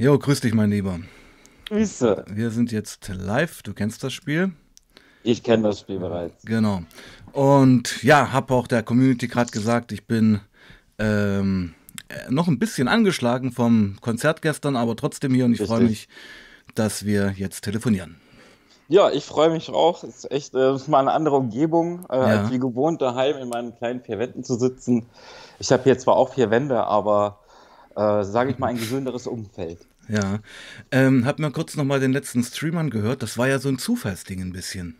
Jo, grüß dich, mein Lieber. Grüße. Wir sind jetzt live. Du kennst das Spiel. Ich kenne das Spiel bereits. Genau. Und ja, habe auch der Community gerade gesagt, ich bin ähm, äh, noch ein bisschen angeschlagen vom Konzert gestern, aber trotzdem hier und ich freue mich, dass wir jetzt telefonieren. Ja, ich freue mich auch. Es ist echt äh, mal eine andere Umgebung, äh, ja. als wie gewohnt daheim in meinen kleinen vier Wänden zu sitzen. Ich habe hier zwar auch vier Wände, aber äh, sage ich mal ein gesünderes Umfeld. Ja, ähm, hab mir kurz nochmal den letzten Stream angehört. Das war ja so ein Zufallsding ein bisschen.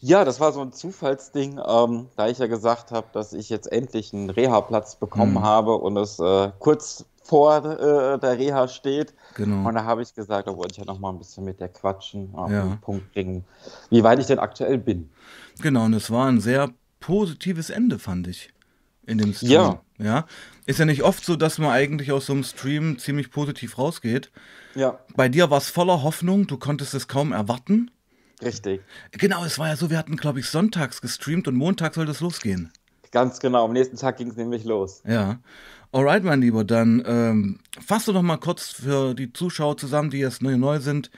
Ja, das war so ein Zufallsding, ähm, da ich ja gesagt habe, dass ich jetzt endlich einen Reha-Platz bekommen mhm. habe und es äh, kurz vor äh, der Reha steht. Genau. Und da habe ich gesagt, da wollte ich ja noch mal ein bisschen mit der quatschen, auf ja. den Punkt bringen, wie weit ich denn aktuell bin. Genau, und es war ein sehr positives Ende, fand ich, in dem Stream. Ja. ja. Ist ja nicht oft so, dass man eigentlich aus so einem Stream ziemlich positiv rausgeht. Ja. Bei dir war es voller Hoffnung, du konntest es kaum erwarten. Richtig. Genau, es war ja so, wir hatten, glaube ich, sonntags gestreamt und Montag sollte es losgehen. Ganz genau, am nächsten Tag ging es nämlich los. Ja. Alright, mein Lieber, dann ähm, fass du doch mal kurz für die Zuschauer zusammen, die jetzt neu, neu sind.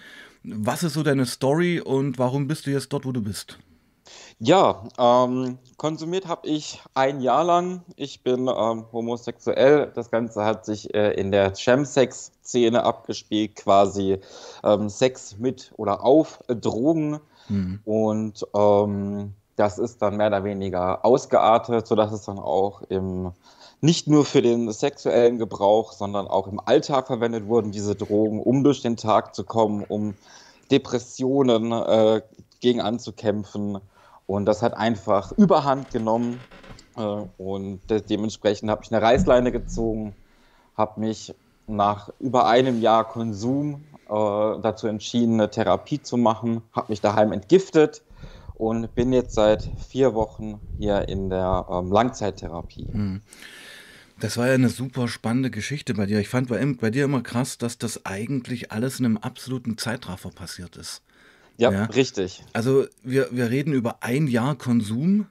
Was ist so deine Story und warum bist du jetzt dort, wo du bist? Ja, ähm, konsumiert habe ich ein Jahr lang. Ich bin ähm, homosexuell. Das Ganze hat sich äh, in der Chemsex-Szene abgespielt, quasi ähm, Sex mit oder auf Drogen. Mhm. Und ähm, das ist dann mehr oder weniger ausgeartet, sodass es dann auch im nicht nur für den sexuellen Gebrauch, sondern auch im Alltag verwendet wurden, diese Drogen, um durch den Tag zu kommen, um Depressionen äh, gegen anzukämpfen und das hat einfach überhand genommen. Äh, und dementsprechend habe ich eine Reißleine gezogen, habe mich nach über einem Jahr Konsum äh, dazu entschieden, eine Therapie zu machen, habe mich daheim entgiftet und bin jetzt seit vier Wochen hier in der ähm, Langzeittherapie. Hm. Das war ja eine super spannende Geschichte bei dir. Ich fand bei, bei, dir immer krass, dass das eigentlich alles in einem absoluten Zeitraffer passiert ist. Ja, ja, richtig. Also wir, wir reden über ein Jahr Konsum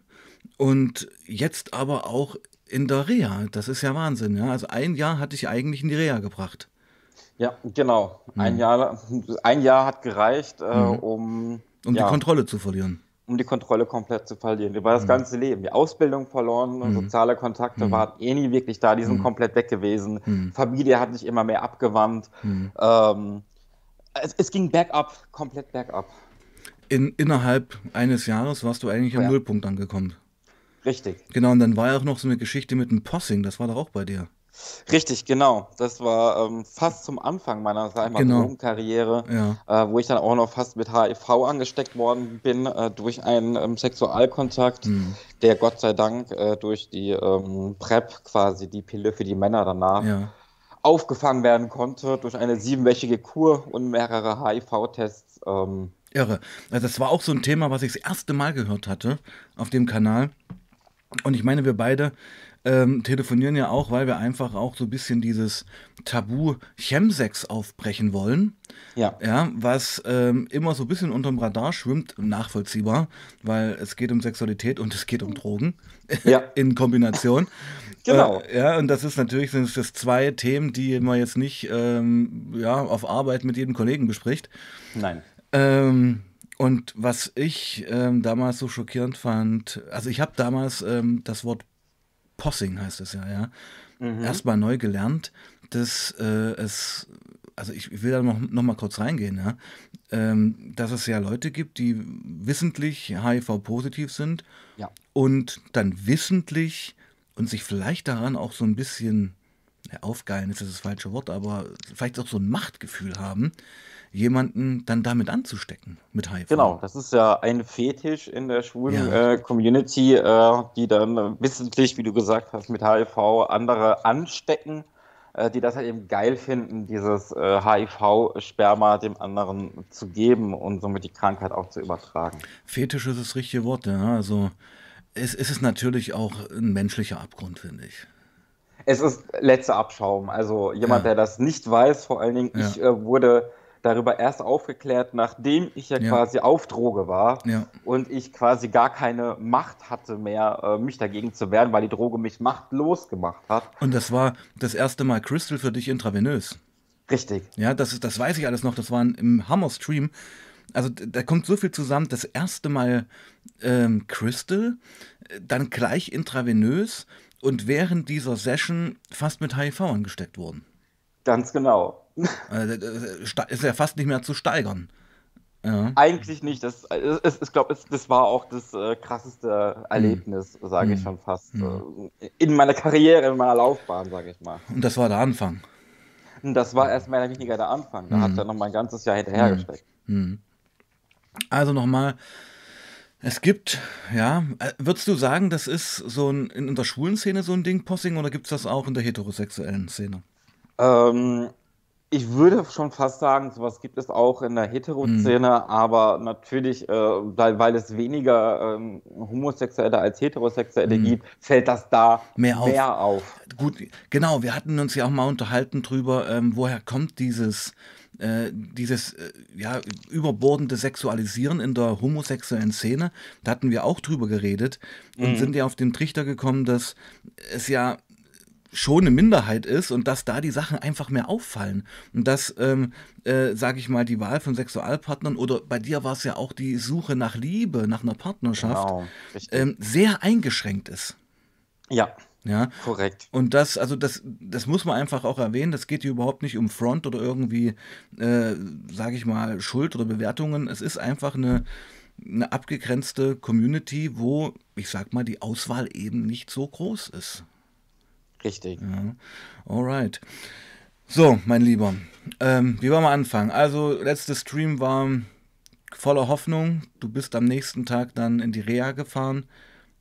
und jetzt aber auch in der Reha. Das ist ja Wahnsinn. Ja? Also ein Jahr hatte ich eigentlich in die Reha gebracht. Ja, genau. Ein, mhm. Jahr, ein Jahr hat gereicht, äh, mhm. um, um ja, die Kontrolle zu verlieren. Um die Kontrolle komplett zu verlieren. Über das mhm. ganze Leben. Die Ausbildung verloren, mhm. soziale Kontakte mhm. waren eh nie wirklich da, die sind komplett weg gewesen. Familie hat sich immer mehr abgewandt. Ähm, es, es, ging bergab, komplett bergab. In, innerhalb eines Jahres warst du eigentlich am ja. Nullpunkt angekommen. Richtig. Genau, und dann war ja auch noch so eine Geschichte mit dem Possing, das war doch auch bei dir. Richtig, genau. Das war ähm, fast zum Anfang meiner sag ich mal, genau. Drogenkarriere, ja. äh, wo ich dann auch noch fast mit HIV angesteckt worden bin äh, durch einen ähm, Sexualkontakt, mhm. der Gott sei Dank äh, durch die ähm, PrEP quasi die Pille für die Männer danach ja aufgefangen werden konnte durch eine siebenwöchige Kur und mehrere HIV-Tests. Ähm. Irre. Also das war auch so ein Thema, was ich das erste Mal gehört hatte auf dem Kanal. Und ich meine, wir beide ähm, telefonieren ja auch, weil wir einfach auch so ein bisschen dieses Tabu Chemsex aufbrechen wollen. Ja. Ja, was ähm, immer so ein bisschen unterm Radar schwimmt, nachvollziehbar, weil es geht um Sexualität und es geht um Drogen ja. in Kombination. Genau. Äh, ja, und das ist natürlich sind das zwei Themen, die man jetzt nicht ähm, ja, auf Arbeit mit jedem Kollegen bespricht. Nein. Ähm, und was ich ähm, damals so schockierend fand, also ich habe damals ähm, das Wort Possing heißt es ja, ja, mhm. erstmal neu gelernt, dass äh, es, also ich will da noch, noch mal kurz reingehen, ja, ähm, dass es ja Leute gibt, die wissentlich HIV-positiv sind ja. und dann wissentlich und sich vielleicht daran auch so ein bisschen, ja, aufgeilen ist das falsche Wort, aber vielleicht auch so ein Machtgefühl haben, jemanden dann damit anzustecken mit HIV. Genau, das ist ja ein Fetisch in der schwulen ja. äh, Community, äh, die dann wissentlich, wie du gesagt hast, mit HIV andere anstecken, äh, die das halt eben geil finden, dieses HIV-Sperma äh, dem anderen zu geben und somit die Krankheit auch zu übertragen. Fetisch ist das richtige Wort, ja. Also es, es ist natürlich auch ein menschlicher Abgrund, finde ich. Es ist letzter Abschaum. Also jemand, ja. der das nicht weiß, vor allen Dingen, ja. ich äh, wurde darüber erst aufgeklärt, nachdem ich ja, ja. quasi auf Droge war ja. und ich quasi gar keine Macht hatte mehr, äh, mich dagegen zu wehren, weil die Droge mich machtlos gemacht hat. Und das war das erste Mal Crystal für dich intravenös. Richtig. Ja, das, das weiß ich alles noch. Das war im Hammer-Stream. Also da kommt so viel zusammen. Das erste Mal ähm, Crystal, dann gleich intravenös und während dieser Session fast mit HIV angesteckt wurden. Ganz genau. Also, ist ja fast nicht mehr zu steigern. Ja. Eigentlich nicht. Das, es, ich glaube, das war auch das äh, krasseste Erlebnis, mhm. sage ich schon fast, mhm. äh, in meiner Karriere, in meiner Laufbahn, sage ich mal. Und das war der Anfang. Und das war erst mehr oder weniger der Anfang. Da mhm. hat er noch mal ein ganzes Jahr hinterhergesteckt. Mhm. mhm. Also nochmal, es gibt, ja, äh, würdest du sagen, das ist so ein, in der schwulen Szene so ein Ding, Possing, oder gibt es das auch in der heterosexuellen Szene? Ähm, ich würde schon fast sagen, sowas gibt es auch in der Heteroszene, mhm. aber natürlich, äh, weil, weil, es weniger ähm, Homosexuelle als Heterosexuelle mhm. gibt, fällt das da mehr auf. mehr auf. Gut, genau, wir hatten uns ja auch mal unterhalten drüber, ähm, woher kommt dieses, äh, dieses äh, ja, überbordende Sexualisieren in der homosexuellen Szene. Da hatten wir auch drüber geredet und mhm. sind ja auf den Trichter gekommen, dass es ja schon eine Minderheit ist und dass da die Sachen einfach mehr auffallen. Und dass, ähm, äh, sage ich mal, die Wahl von Sexualpartnern oder bei dir war es ja auch die Suche nach Liebe, nach einer Partnerschaft, genau, ähm, sehr eingeschränkt ist. Ja. Ja, korrekt. Und das, also das, das muss man einfach auch erwähnen. Das geht hier überhaupt nicht um Front oder irgendwie, äh, sage ich mal, Schuld oder Bewertungen. Es ist einfach eine, eine abgegrenzte Community, wo, ich sag mal, die Auswahl eben nicht so groß ist. Richtig. Ja. Alright. So, mein Lieber, ähm, wie wollen wir anfangen? Also, letzter Stream war voller Hoffnung. Du bist am nächsten Tag dann in die Reha gefahren.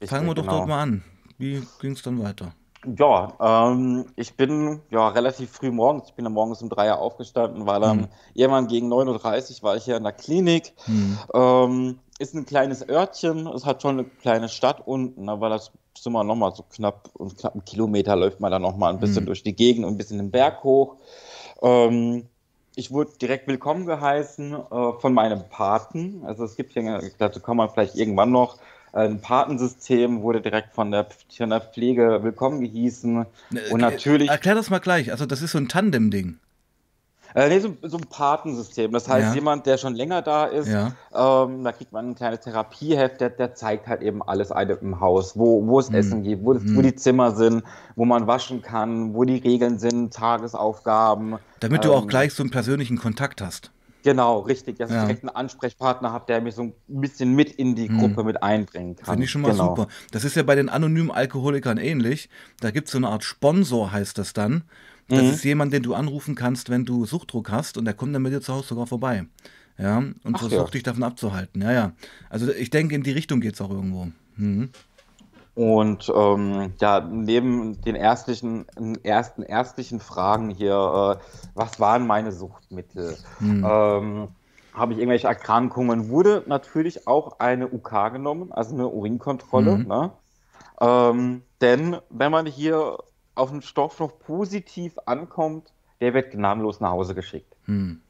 Richtig, Fangen wir doch genau. dort mal an. Wie ging es dann weiter? Ja, ähm, ich bin ja relativ früh morgens, ich bin dann morgens um drei Uhr aufgestanden, weil dann hm. irgendwann gegen 9.30 Uhr war ich hier in der Klinik. Hm. Ähm, ist ein kleines Örtchen, es hat schon eine kleine Stadt unten, aber das sind wir nochmal so knapp und knapp einen Kilometer läuft man dann nochmal ein bisschen mhm. durch die Gegend und ein bisschen den Berg hoch. Ähm, ich wurde direkt willkommen geheißen äh, von meinem Paten. Also es gibt hier, dazu kommen wir vielleicht irgendwann noch, ein Patensystem wurde direkt von der, von der Pflege willkommen gehießen. Und natürlich. Erklär das mal gleich. Also, das ist so ein Tandem-Ding. Äh, nee, so, so, ein Patensystem. Das heißt, ja. jemand, der schon länger da ist, ja. ähm, da kriegt man ein kleines Therapieheft, der, der zeigt halt eben alles im Haus, wo, wo es mhm. Essen gibt, wo, mhm. wo die Zimmer sind, wo man waschen kann, wo die Regeln sind, Tagesaufgaben. Damit du auch ähm, gleich so einen persönlichen Kontakt hast. Genau, richtig, dass ja. ich direkt einen Ansprechpartner habe, der mich so ein bisschen mit in die hm. Gruppe hm. mit einbringen kann. Finde ich schon mal genau. super. Das ist ja bei den anonymen Alkoholikern ähnlich. Da gibt es so eine Art Sponsor, heißt das dann. Das mhm. ist jemand, den du anrufen kannst, wenn du Suchtdruck hast und der kommt dann mit dir zu Hause sogar vorbei. Ja, und Ach, versucht ja. dich davon abzuhalten. Ja, ja. Also ich denke, in die Richtung geht es auch irgendwo. Mhm. Und ähm, ja, neben den erstlichen, ersten erstlichen Fragen hier, äh, was waren meine Suchtmittel? Mhm. Ähm, habe ich irgendwelche Erkrankungen? Wurde natürlich auch eine UK genommen, also eine Urinkontrolle. Mhm. Ne? Ähm, denn wenn man hier auf einen Stoff noch positiv ankommt, der wird gnadenlos nach Hause geschickt. Hm.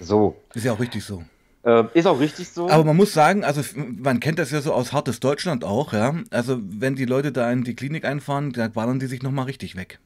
So. Ist ja auch richtig so. Ähm, ist auch richtig so. Aber man muss sagen, also man kennt das ja so aus hartes Deutschland auch, ja. Also wenn die Leute da in die Klinik einfahren, da ballern die sich nochmal richtig weg.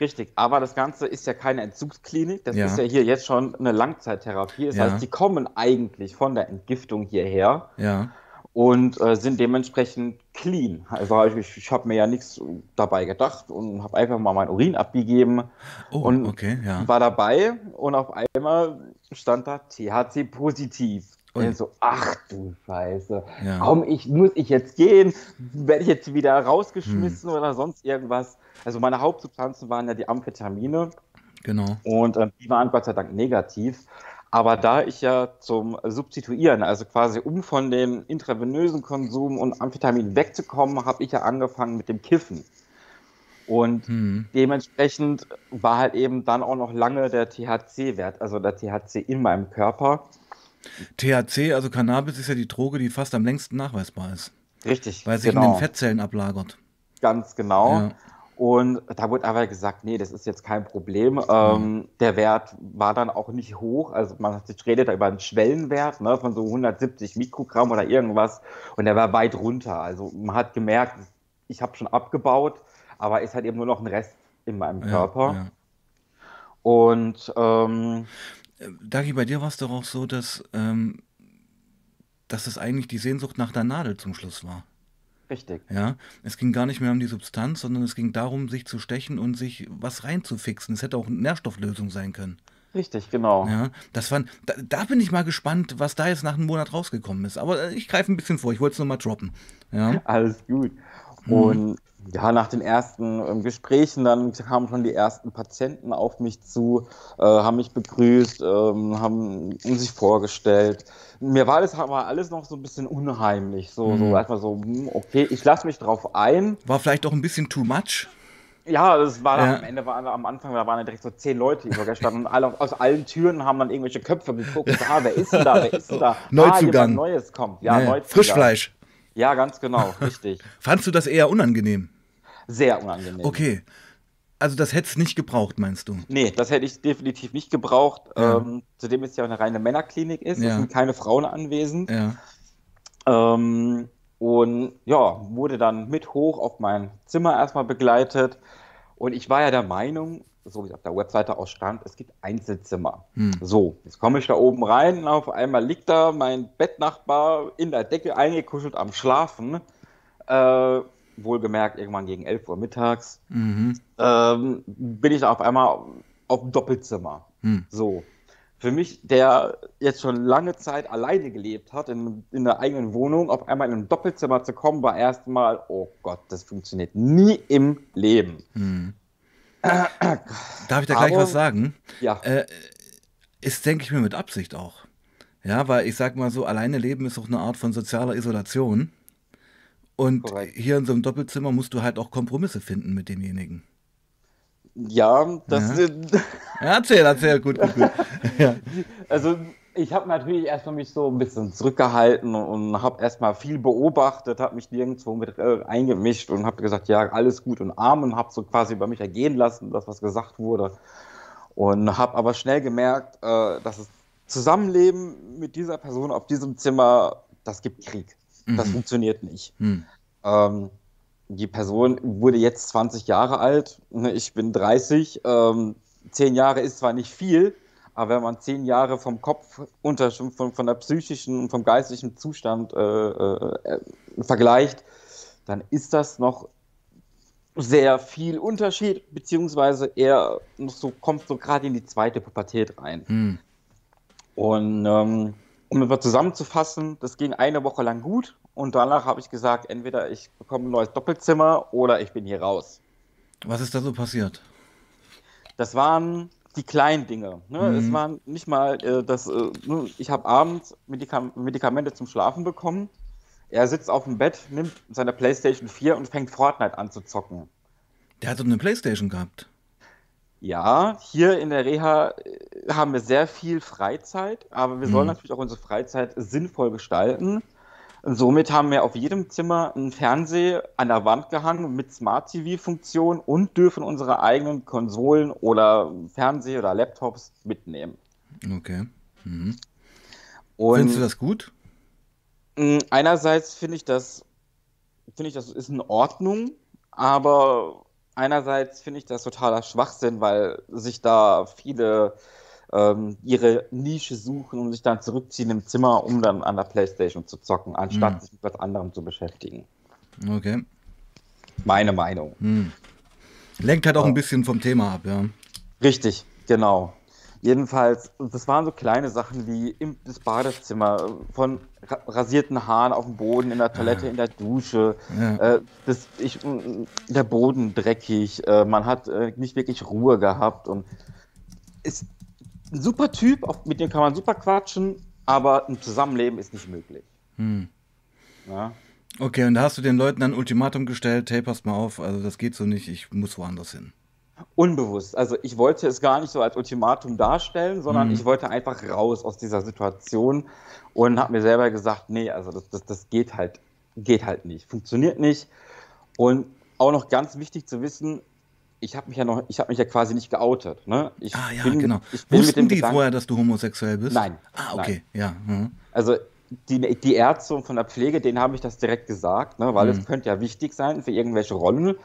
Richtig, aber das Ganze ist ja keine Entzugsklinik, das ja. ist ja hier jetzt schon eine Langzeittherapie. Das ja. heißt, die kommen eigentlich von der Entgiftung hierher. Ja und äh, sind dementsprechend clean. Also ich, ich habe mir ja nichts dabei gedacht und habe einfach mal mein Urin abgegeben oh, und okay, ja. war dabei und auf einmal stand da THC positiv. Und so, ach du Scheiße, ja. warum ich, muss ich jetzt gehen? Werde ich jetzt wieder rausgeschmissen hm. oder sonst irgendwas? Also meine Hauptsubstanzen waren ja die Amphetamine. Genau. Und äh, die waren Gott sei Dank negativ. Aber da ich ja zum Substituieren, also quasi um von dem intravenösen Konsum und Amphetamin wegzukommen, habe ich ja angefangen mit dem Kiffen. Und hm. dementsprechend war halt eben dann auch noch lange der THC-Wert, also der THC in meinem Körper. THC, also Cannabis, ist ja die Droge, die fast am längsten nachweisbar ist. Richtig. Weil sich genau. in den Fettzellen ablagert. Ganz genau. Ja. Und da wurde aber gesagt, nee, das ist jetzt kein Problem. Ähm, mhm. der Wert war dann auch nicht hoch. Also man redet da über einen Schwellenwert ne, von so 170 Mikrogramm oder irgendwas. Und der war weit runter. Also man hat gemerkt, ich habe schon abgebaut, aber ist halt eben nur noch ein Rest in meinem Körper. Ja, ja. Und ähm, äh, Dagi, bei dir war es doch auch so, dass, ähm, dass es eigentlich die Sehnsucht nach der Nadel zum Schluss war. Richtig. Ja, es ging gar nicht mehr um die Substanz, sondern es ging darum, sich zu stechen und sich was reinzufixen. Es hätte auch eine Nährstofflösung sein können. Richtig, genau. Ja, das waren, da, da, bin ich mal gespannt, was da jetzt nach einem Monat rausgekommen ist. Aber äh, ich greife ein bisschen vor, ich wollte es nur mal droppen. Ja. Alles gut. Mhm. Und ja, nach den ersten äh, Gesprächen, dann kamen schon die ersten Patienten auf mich zu, äh, haben mich begrüßt, äh, haben sich vorgestellt. Mir war das aber alles noch so ein bisschen unheimlich. So, mhm. so einfach so, hm, okay, ich lasse mich drauf ein. War vielleicht auch ein bisschen too much? Ja, das war ja. am Ende, war, am Anfang, da waren ja direkt so zehn Leute übergestanden und alle aus allen Türen haben dann irgendwelche Köpfe geguckt. Ah, wer ist denn da? Wer ist denn da? Neuzugang. Ah, Neues kommt. Ja. Neuzugang. Frischfleisch. Ja, ganz genau, richtig. Fandst du das eher unangenehm? Sehr unangenehm. Okay. Also das hätte es nicht gebraucht, meinst du? Nee, das hätte ich definitiv nicht gebraucht. Ja. Ähm, zudem es ja eine reine Männerklinik ist, ja. es sind keine Frauen anwesend. Ja. Ähm, und ja, wurde dann mit hoch auf mein Zimmer erstmal begleitet. Und ich war ja der Meinung, so wie es auf der Webseite auch stand, es gibt Einzelzimmer. Hm. So, jetzt komme ich da oben rein und auf einmal liegt da mein Bettnachbar in der Decke eingekuschelt am Schlafen. Äh, wohlgemerkt irgendwann gegen 11 Uhr mittags, mhm. ähm, bin ich auf einmal auf dem Doppelzimmer. Mhm. So. Für mich, der jetzt schon lange Zeit alleine gelebt hat, in, in der eigenen Wohnung, auf einmal in ein Doppelzimmer zu kommen, war erstmal, oh Gott, das funktioniert nie im Leben. Mhm. Darf ich da gleich Aber, was sagen? Ja. Äh, ist, denke ich mir, mit Absicht auch. Ja, weil ich sag mal so, alleine leben ist auch eine Art von sozialer Isolation. Und Korrekt. hier in so einem Doppelzimmer musst du halt auch Kompromisse finden mit demjenigen. Ja, das ja. erzähl, erzähl, gut, gut, gut. ja. Also ich habe natürlich erstmal mich so ein bisschen zurückgehalten und habe erstmal viel beobachtet, habe mich nirgendwo mit äh, eingemischt und habe gesagt, ja, alles gut und arm und habe so quasi über mich ergehen lassen, das was gesagt wurde. Und habe aber schnell gemerkt, äh, dass das Zusammenleben mit dieser Person auf diesem Zimmer, das gibt Krieg. Das mhm. funktioniert nicht. Mhm. Ähm, die Person wurde jetzt 20 Jahre alt, ne, ich bin 30. Ähm, zehn Jahre ist zwar nicht viel, aber wenn man zehn Jahre vom Kopf unter, von, von der psychischen und vom geistlichen Zustand äh, äh, äh, vergleicht, dann ist das noch sehr viel Unterschied, beziehungsweise er so, kommt so gerade in die zweite Pubertät rein. Mhm. Und ähm, um es mal zusammenzufassen, das ging eine Woche lang gut und danach habe ich gesagt, entweder ich bekomme ein neues Doppelzimmer oder ich bin hier raus. Was ist da so passiert? Das waren die kleinen Dinge. Ne? Mhm. Es waren nicht mal, äh, das, äh, ich habe abends Medikam Medikamente zum Schlafen bekommen. Er sitzt auf dem Bett, nimmt seine PlayStation 4 und fängt Fortnite an zu zocken. Der hat doch eine PlayStation gehabt. Ja, hier in der Reha äh, haben wir sehr viel Freizeit, aber wir sollen mhm. natürlich auch unsere Freizeit sinnvoll gestalten. Und somit haben wir auf jedem Zimmer einen Fernseher an der Wand gehangen mit Smart TV-Funktion und dürfen unsere eigenen Konsolen oder Fernseher oder Laptops mitnehmen. Okay. Mhm. Findest du das gut? Einerseits finde ich das, finde ich, das ist in Ordnung, aber einerseits finde ich das totaler Schwachsinn, weil sich da viele ähm, ihre Nische suchen und sich dann zurückziehen im Zimmer, um dann an der Playstation zu zocken, anstatt mhm. sich mit was anderem zu beschäftigen. Okay. Meine Meinung. Mhm. Lenkt halt auch ein bisschen vom Thema ab, ja. Richtig, genau. Jedenfalls, das waren so kleine Sachen wie im, das Badezimmer, von rasierten Haaren auf dem Boden, in der Toilette, ja. in der Dusche, ja. äh, das, ich, der Boden dreckig, äh, man hat äh, nicht wirklich Ruhe gehabt und es, ein super Typ, mit dem kann man super quatschen, aber ein Zusammenleben ist nicht möglich. Hm. Ja. Okay, und da hast du den Leuten ein Ultimatum gestellt, hey, passt mal auf, also das geht so nicht, ich muss woanders hin. Unbewusst. Also ich wollte es gar nicht so als Ultimatum darstellen, sondern mhm. ich wollte einfach raus aus dieser Situation und habe mir selber gesagt, nee, also das, das, das geht halt, geht halt nicht, funktioniert nicht. Und auch noch ganz wichtig zu wissen, ich habe mich ja noch, ich habe mich ja quasi nicht geoutet. Ne? Ich ah ja, bin, genau. Ich bin Wussten die Gedanken, vorher, dass du homosexuell bist? Nein. Ah, okay, nein. ja. Mhm. Also die, die Ärzte von der Pflege, denen habe ich das direkt gesagt, ne? weil mhm. es könnte ja wichtig sein für irgendwelche Rollen.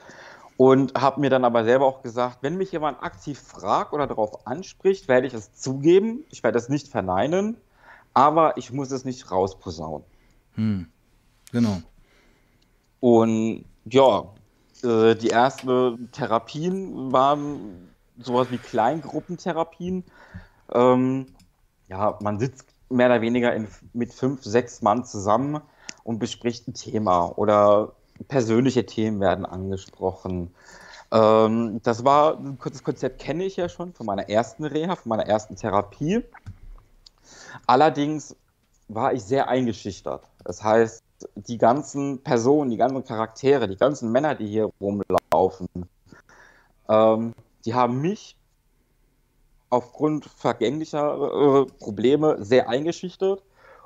Und habe mir dann aber selber auch gesagt, wenn mich jemand aktiv fragt oder darauf anspricht, werde ich es zugeben. Ich werde es nicht verneinen, aber ich muss es nicht rausposaunen. Hm. Genau. Und ja, äh, die ersten Therapien waren sowas wie Kleingruppentherapien. Ähm, ja, man sitzt mehr oder weniger in, mit fünf, sechs Mann zusammen und bespricht ein Thema oder persönliche Themen werden angesprochen. Ähm, das war, das Konzept kenne ich ja schon von meiner ersten Reha, von meiner ersten Therapie. Allerdings war ich sehr eingeschüchtert. Das heißt, die ganzen Personen, die ganzen Charaktere, die ganzen Männer, die hier rumlaufen, ähm, die haben mich aufgrund vergänglicher äh, Probleme sehr eingeschüchtert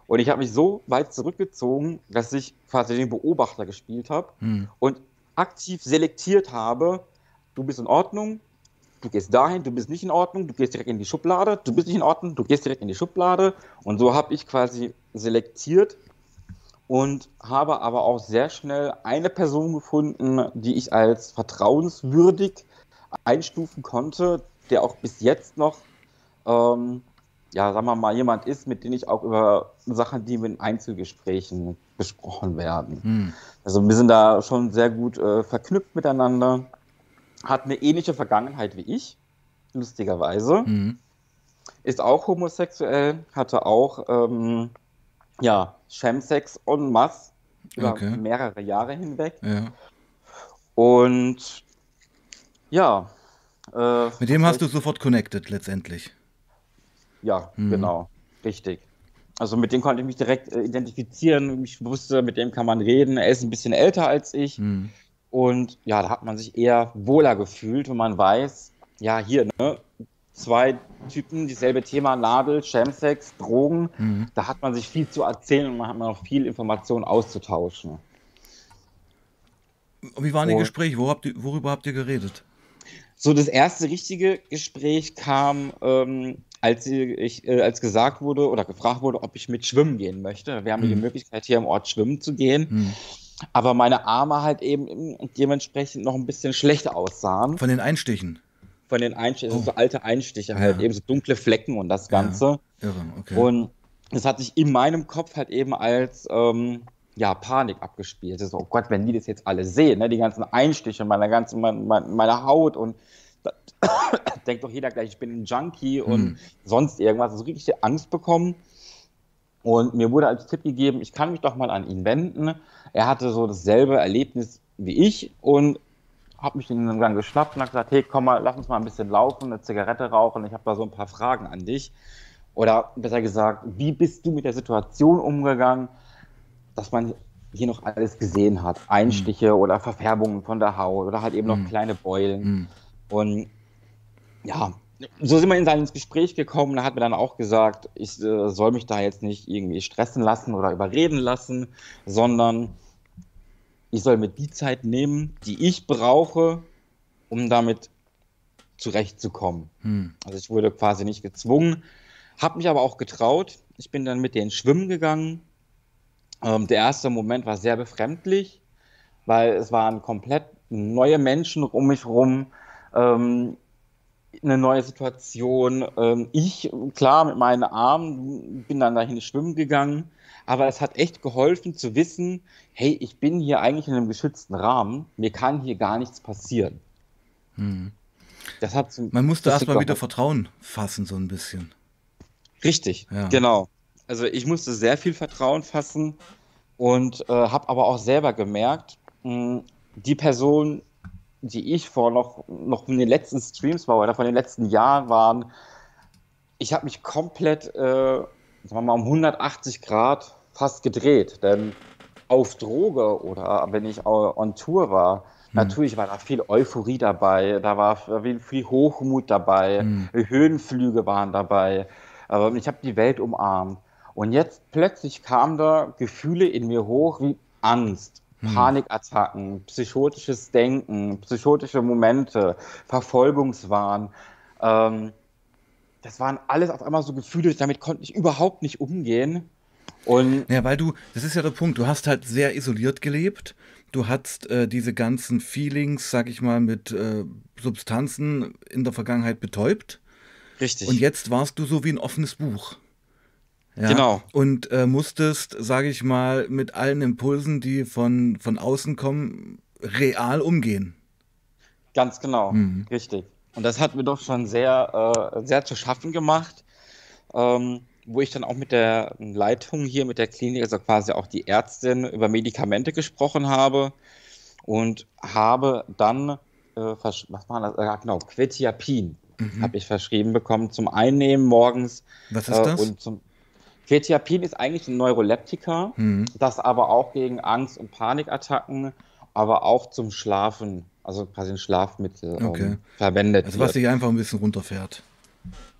und ich habe mich so weit zurückgezogen, dass ich quasi den Beobachter gespielt habe hm. und aktiv selektiert habe, du bist in Ordnung, du gehst dahin, du bist nicht in Ordnung, du gehst direkt in die Schublade, du bist nicht in Ordnung, du gehst direkt in die Schublade. Und so habe ich quasi selektiert und habe aber auch sehr schnell eine Person gefunden, die ich als vertrauenswürdig einstufen konnte, der auch bis jetzt noch ähm, ja, sagen wir mal, jemand ist, mit dem ich auch über Sachen, die in Einzelgesprächen besprochen werden. Hm. Also wir sind da schon sehr gut äh, verknüpft miteinander. Hat eine ähnliche Vergangenheit wie ich, lustigerweise. Hm. Ist auch homosexuell, hatte auch ähm, ja, Chemsex en masse über okay. mehrere Jahre hinweg. Ja. Und ja. Äh, mit dem hast du sofort connected letztendlich. Ja, mhm. genau, richtig. Also mit dem konnte ich mich direkt äh, identifizieren. Ich wusste, mit dem kann man reden. Er ist ein bisschen älter als ich. Mhm. Und ja, da hat man sich eher wohler gefühlt, wenn man weiß, ja, hier, ne, zwei Typen, dieselbe Thema, Nadel, Chemsex, Drogen. Mhm. Da hat man sich viel zu erzählen und man hat noch viel Informationen auszutauschen. Wie waren die Gespräche? Wo habt ihr, worüber habt ihr geredet? So, das erste richtige Gespräch kam ähm, als, ich, äh, als gesagt wurde oder gefragt wurde, ob ich mit schwimmen gehen möchte. Wir haben mhm. die Möglichkeit, hier im Ort schwimmen zu gehen. Mhm. Aber meine Arme halt eben dementsprechend noch ein bisschen schlecht aussahen. Von den Einstichen? Von den Einstichen, oh. so alte Einstiche halt, ja. eben so dunkle Flecken und das Ganze. Ja. Irre, okay. Und das hat sich in meinem Kopf halt eben als ähm, ja, Panik abgespielt. So, oh Gott, wenn die das jetzt alle sehen, ne? die ganzen Einstiche, meine ganze, meine, meine Haut und denkt doch jeder gleich, ich bin ein Junkie und mhm. sonst irgendwas. Also richtig Angst bekommen. Und mir wurde als Tipp gegeben, ich kann mich doch mal an ihn wenden. Er hatte so dasselbe Erlebnis wie ich und habe mich dann geschnappt und hat gesagt, hey, komm mal, lass uns mal ein bisschen laufen, eine Zigarette rauchen. Ich habe da so ein paar Fragen an dich. Oder besser gesagt, wie bist du mit der Situation umgegangen, dass man hier noch alles gesehen hat? Einstiche mhm. oder Verfärbungen von der Haut oder halt eben mhm. noch kleine Beulen. Mhm. Und ja, so sind wir in sein Gespräch gekommen. Er hat mir dann auch gesagt, ich äh, soll mich da jetzt nicht irgendwie stressen lassen oder überreden lassen, sondern ich soll mir die Zeit nehmen, die ich brauche, um damit zurechtzukommen. Hm. Also ich wurde quasi nicht gezwungen, habe mich aber auch getraut. Ich bin dann mit denen schwimmen gegangen. Ähm, der erste Moment war sehr befremdlich, weil es waren komplett neue Menschen um mich herum ähm, eine neue Situation. Ähm, ich, klar, mit meinen Armen bin dann dahin schwimmen gegangen, aber es hat echt geholfen zu wissen, hey, ich bin hier eigentlich in einem geschützten Rahmen, mir kann hier gar nichts passieren. Hm. Das hat zum, Man musste erstmal wieder Vertrauen fassen, so ein bisschen. Richtig, ja. genau. Also ich musste sehr viel Vertrauen fassen und äh, habe aber auch selber gemerkt, mh, hm, die Person, die ich vor noch, noch in den letzten Streams war oder von den letzten Jahren waren, ich habe mich komplett, äh, sagen wir mal, um 180 Grad fast gedreht. Denn auf Droge oder wenn ich on Tour war, hm. natürlich war da viel Euphorie dabei, da war viel Hochmut dabei, hm. Höhenflüge waren dabei. Aber ich habe die Welt umarmt. Und jetzt plötzlich kamen da Gefühle in mir hoch wie Angst. Panikattacken, psychotisches Denken, psychotische Momente, Verfolgungswahn. Ähm, das waren alles auf einmal so Gefühle, damit konnte ich überhaupt nicht umgehen. Und ja, weil du, das ist ja der Punkt, du hast halt sehr isoliert gelebt. du hattest äh, diese ganzen Feelings, sag ich mal, mit äh, Substanzen in der Vergangenheit betäubt. Richtig. Und jetzt warst du so wie ein offenes Buch. Ja? Genau. Und äh, musstest, sage ich mal, mit allen Impulsen, die von, von außen kommen, real umgehen. Ganz genau, Mhm. richtig. Und das hat mir doch schon sehr, äh, sehr zu schaffen gemacht, ähm, wo ich dann auch mit der Leitung hier, mit der Klinik, also quasi auch die Ärztin, über Medikamente gesprochen habe und habe dann, äh, was war das? Ja, genau, Quetiapin habe ich verschrieben bekommen zum Einnehmen morgens. Was ist Äh, das? und zum Quetiapin ist eigentlich ein Neuroleptika, Mhm. das aber auch gegen Angst- und Panikattacken, aber auch zum Schlafen, also quasi ein Schlafmittel Okay. ähm, verwendet Also was dich einfach ein bisschen runterfährt.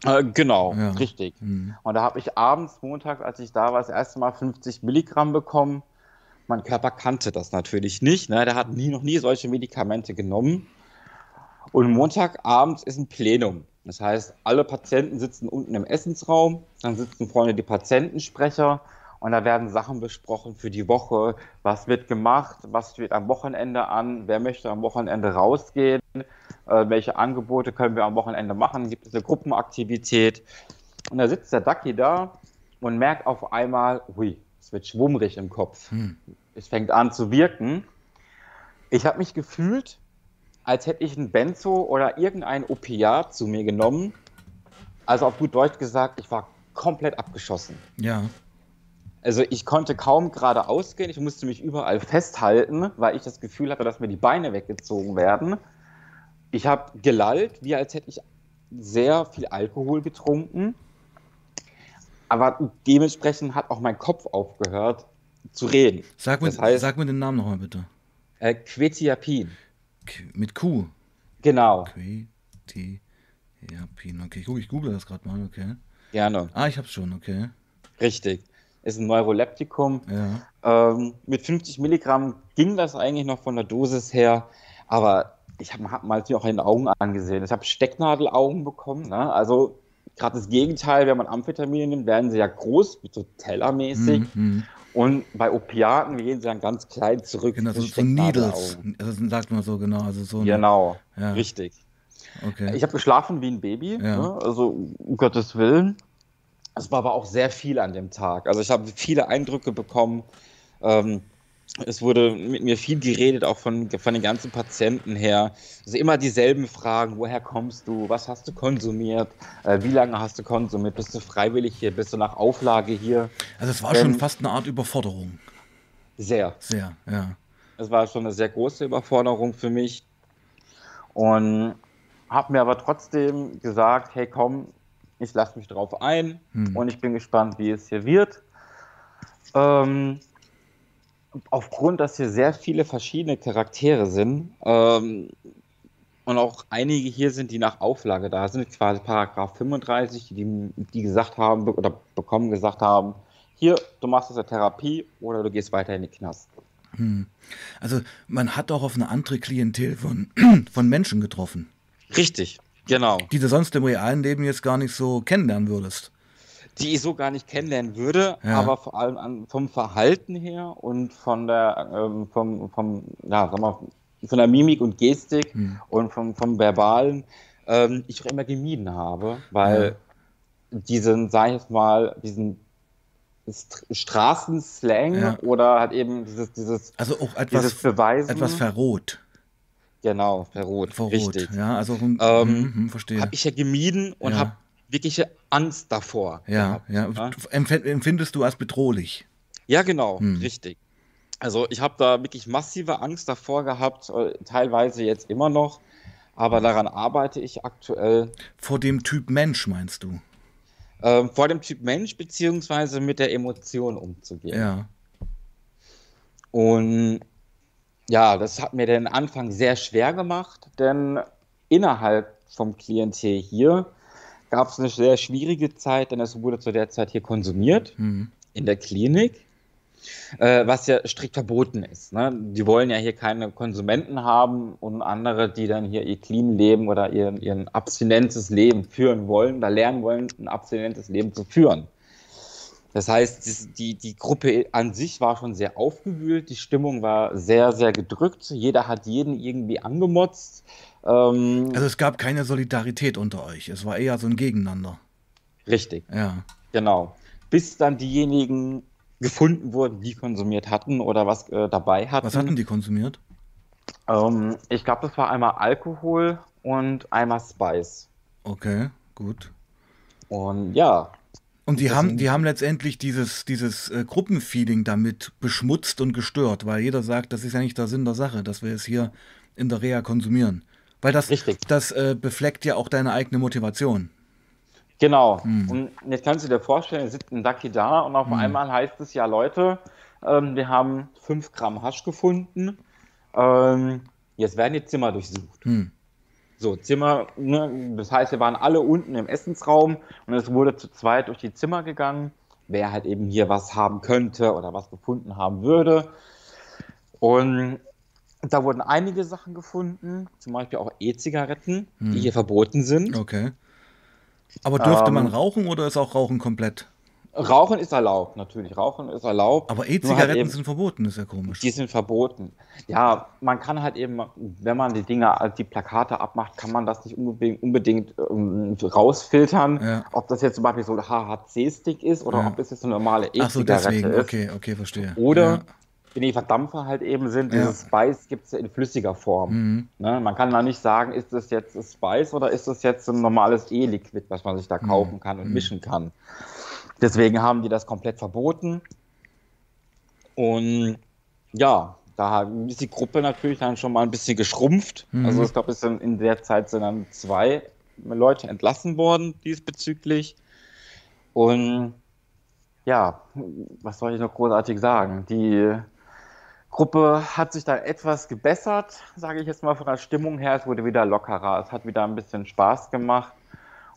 Äh, genau, Ja. richtig. Mhm. Und da habe ich abends, montags, als ich da war, das erste Mal 50 Milligramm bekommen. Mein Körper kannte das natürlich nicht. Ne? Der hat nie, noch nie solche Medikamente genommen. Und Montagabends ist ein Plenum. Das heißt, alle Patienten sitzen unten im Essensraum, dann sitzen vorne die Patientensprecher und da werden Sachen besprochen für die Woche. Was wird gemacht? Was steht am Wochenende an? Wer möchte am Wochenende rausgehen? Äh, welche Angebote können wir am Wochenende machen? Gibt es eine Gruppenaktivität? Und da sitzt der Ducky da und merkt auf einmal, hui, es wird schwummrig im Kopf. Hm. Es fängt an zu wirken. Ich habe mich gefühlt, als hätte ich ein Benzo oder irgendein Opiat zu mir genommen. Also auf gut Deutsch gesagt, ich war komplett abgeschossen. Ja. Also ich konnte kaum geradeaus gehen, ich musste mich überall festhalten, weil ich das Gefühl hatte, dass mir die Beine weggezogen werden. Ich habe gelallt, wie als hätte ich sehr viel Alkohol getrunken. Aber dementsprechend hat auch mein Kopf aufgehört zu reden. Sag mir, Das heißt- sag mir den Namen nochmal bitte. Äh, Quetiapin. Mit Q. Genau, Quetiapin. Okay, ich, gu- ich google das gerade mal, okay. gerne. Ah, ich hab's schon, okay. Richtig. Ist ein Neuroleptikum. Ja. Ähm, mit 50 Milligramm ging das eigentlich noch von der Dosis her, aber ich habe hab mal natürlich auch in den Augen angesehen. Ich habe Stecknadelaugen bekommen. Ne? Also gerade das Gegenteil, wenn man Amphetamine nimmt, werden sie ja groß, so tellermäßig. Mhm, mhm. Und bei Opiaten gehen sie dann ganz klein zurück. Genau, so, so Needles. Also sagt man so genau. Also so Genau, Ja. richtig. Okay. Ich habe geschlafen wie ein Baby, Ja. ne? also um Gottes Willen. Es war aber auch sehr viel an dem Tag. Also ich habe viele Eindrücke bekommen. Ähm, es wurde mit mir viel geredet, auch von, von den ganzen Patienten her. Also immer dieselben Fragen. Woher kommst du? Was hast du konsumiert? Äh, wie lange hast du konsumiert? Bist du freiwillig hier? Bist du nach Auflage hier? also es war schon ähm, fast eine Art Überforderung. Sehr. Sehr, ja. Es war schon eine sehr große Überforderung für mich. Und habe mir aber trotzdem gesagt, hey komm, ich lasse mich drauf ein Hm. und ich bin gespannt, wie es hier wird. Ähm, aufgrund, dass hier sehr viele verschiedene Charaktere sind ähm, und auch einige hier sind, die nach Auflage da sind, quasi Paragraph 35, die, die gesagt haben oder bekommen gesagt haben, hier, du machst jetzt eine Therapie oder du gehst weiter in den Knast. Hm. Also man hat auch auf eine andere Klientel von, von Menschen getroffen, Richtig, genau. die du sonst im realen Leben jetzt gar nicht so kennenlernen würdest. Die ich so gar nicht kennenlernen würde, Ja. aber vor allem an, vom Verhalten her und von der, ähm, vom, vom, ja, sag mal, von der Mimik und Gestik Hm. und vom, vom Verbalen ähm, ich auch immer gemieden habe, weil diesen, sag ich jetzt mal, diesen St Straßenslang Ja. oder halt eben dieses, dieses, Also auch dieses etwas, Beweisen. etwas verrot. genau, verrot, Verrot, richtig. ja, also hm, Ähm, hm, hm, verstehe. Habe ich ja gemieden und Ja. habe wirkliche Angst davor. ja, gehabt, ja. Empf- Empfindest du als bedrohlich? Ja, genau, Hm. richtig. Also ich habe da wirklich massive Angst davor gehabt, äh, teilweise jetzt immer noch, aber daran arbeite ich aktuell. Vor dem Typ Mensch, meinst du? Ähm, vor dem Typ Mensch beziehungsweise mit der Emotion umzugehen. Ja. Und ja, das hat mir den Anfang sehr schwer gemacht, denn innerhalb vom Klientel hier gab es eine sehr schwierige Zeit, denn es wurde zu der Zeit hier konsumiert. Hm. in der Klinik, äh, was ja strikt verboten ist. Ne? Die wollen ja hier keine Konsumenten haben und andere, die dann hier ihr clean Leben oder ihr, ihr abstinentes Leben führen wollen oder lernen wollen, ein abstinentes Leben zu führen. Das heißt, die, die Gruppe an sich war schon sehr aufgewühlt, die Stimmung war sehr, sehr gedrückt, jeder hat jeden irgendwie angemotzt. Ähm, also es gab keine Solidarität unter euch, es war eher so ein Gegeneinander. Richtig. Ja. Genau. Bis dann diejenigen gefunden wurden, die konsumiert hatten oder was äh, dabei hatten. Was hatten die konsumiert? Ähm, ich glaube, das war einmal Alkohol und einmal Spice. Okay, gut. Und ja. Und die haben, die haben letztendlich dieses, dieses äh, Gruppenfeeling damit beschmutzt und gestört, weil jeder sagt, das ist ja nicht der Sinn der Sache, dass wir es hier in der Reha konsumieren. Weil das, Richtig. das äh, befleckt ja auch deine eigene Motivation. Genau. Hm. Und jetzt kannst du dir vorstellen, sitzt ein Ducky da und auf hm. einmal heißt es ja, Leute, ähm, wir haben 5 Gramm Hasch gefunden. Ähm, jetzt werden die Zimmer durchsucht. Hm. So, Zimmer, ne, das heißt, wir waren alle unten im Essensraum und es wurde zu zweit durch die Zimmer gegangen, wer halt eben hier was haben könnte oder was gefunden haben würde. Und da wurden einige Sachen gefunden, zum Beispiel auch E-Zigaretten, hm. die hier verboten sind. Okay. Aber dürfte ähm, man rauchen oder ist auch Rauchen komplett? Rauchen ist erlaubt, natürlich. Rauchen ist erlaubt. Aber E-Zigaretten halt sind verboten, ist ja komisch. Die sind verboten. Ja, man kann halt eben, wenn man die Dinger, die Plakate abmacht, kann man das nicht unbedingt, unbedingt ähm, rausfiltern, ja. ob das jetzt zum Beispiel so ein HHC-Stick ist oder ja. ob es jetzt eine normale E-Zigarette so, ist. Okay, okay, verstehe. Oder ja. Wenn die Verdampfer halt eben sind, dieses Spice gibt es ja in flüssiger Form. Mhm. Ne? Man kann da nicht sagen, ist das jetzt Spice oder ist das jetzt ein normales E-Liquid, was man sich da mhm. kaufen kann und mhm. mischen kann. Deswegen haben die das komplett verboten. Und ja, da ist die Gruppe natürlich dann schon mal ein bisschen geschrumpft. Mhm. Also ich glaube, in der Zeit sind dann zwei Leute entlassen worden diesbezüglich. Und ja, was soll ich noch großartig sagen? Die Gruppe hat sich dann etwas gebessert, sage ich jetzt mal von der Stimmung her. Es wurde wieder lockerer, es hat wieder ein bisschen Spaß gemacht.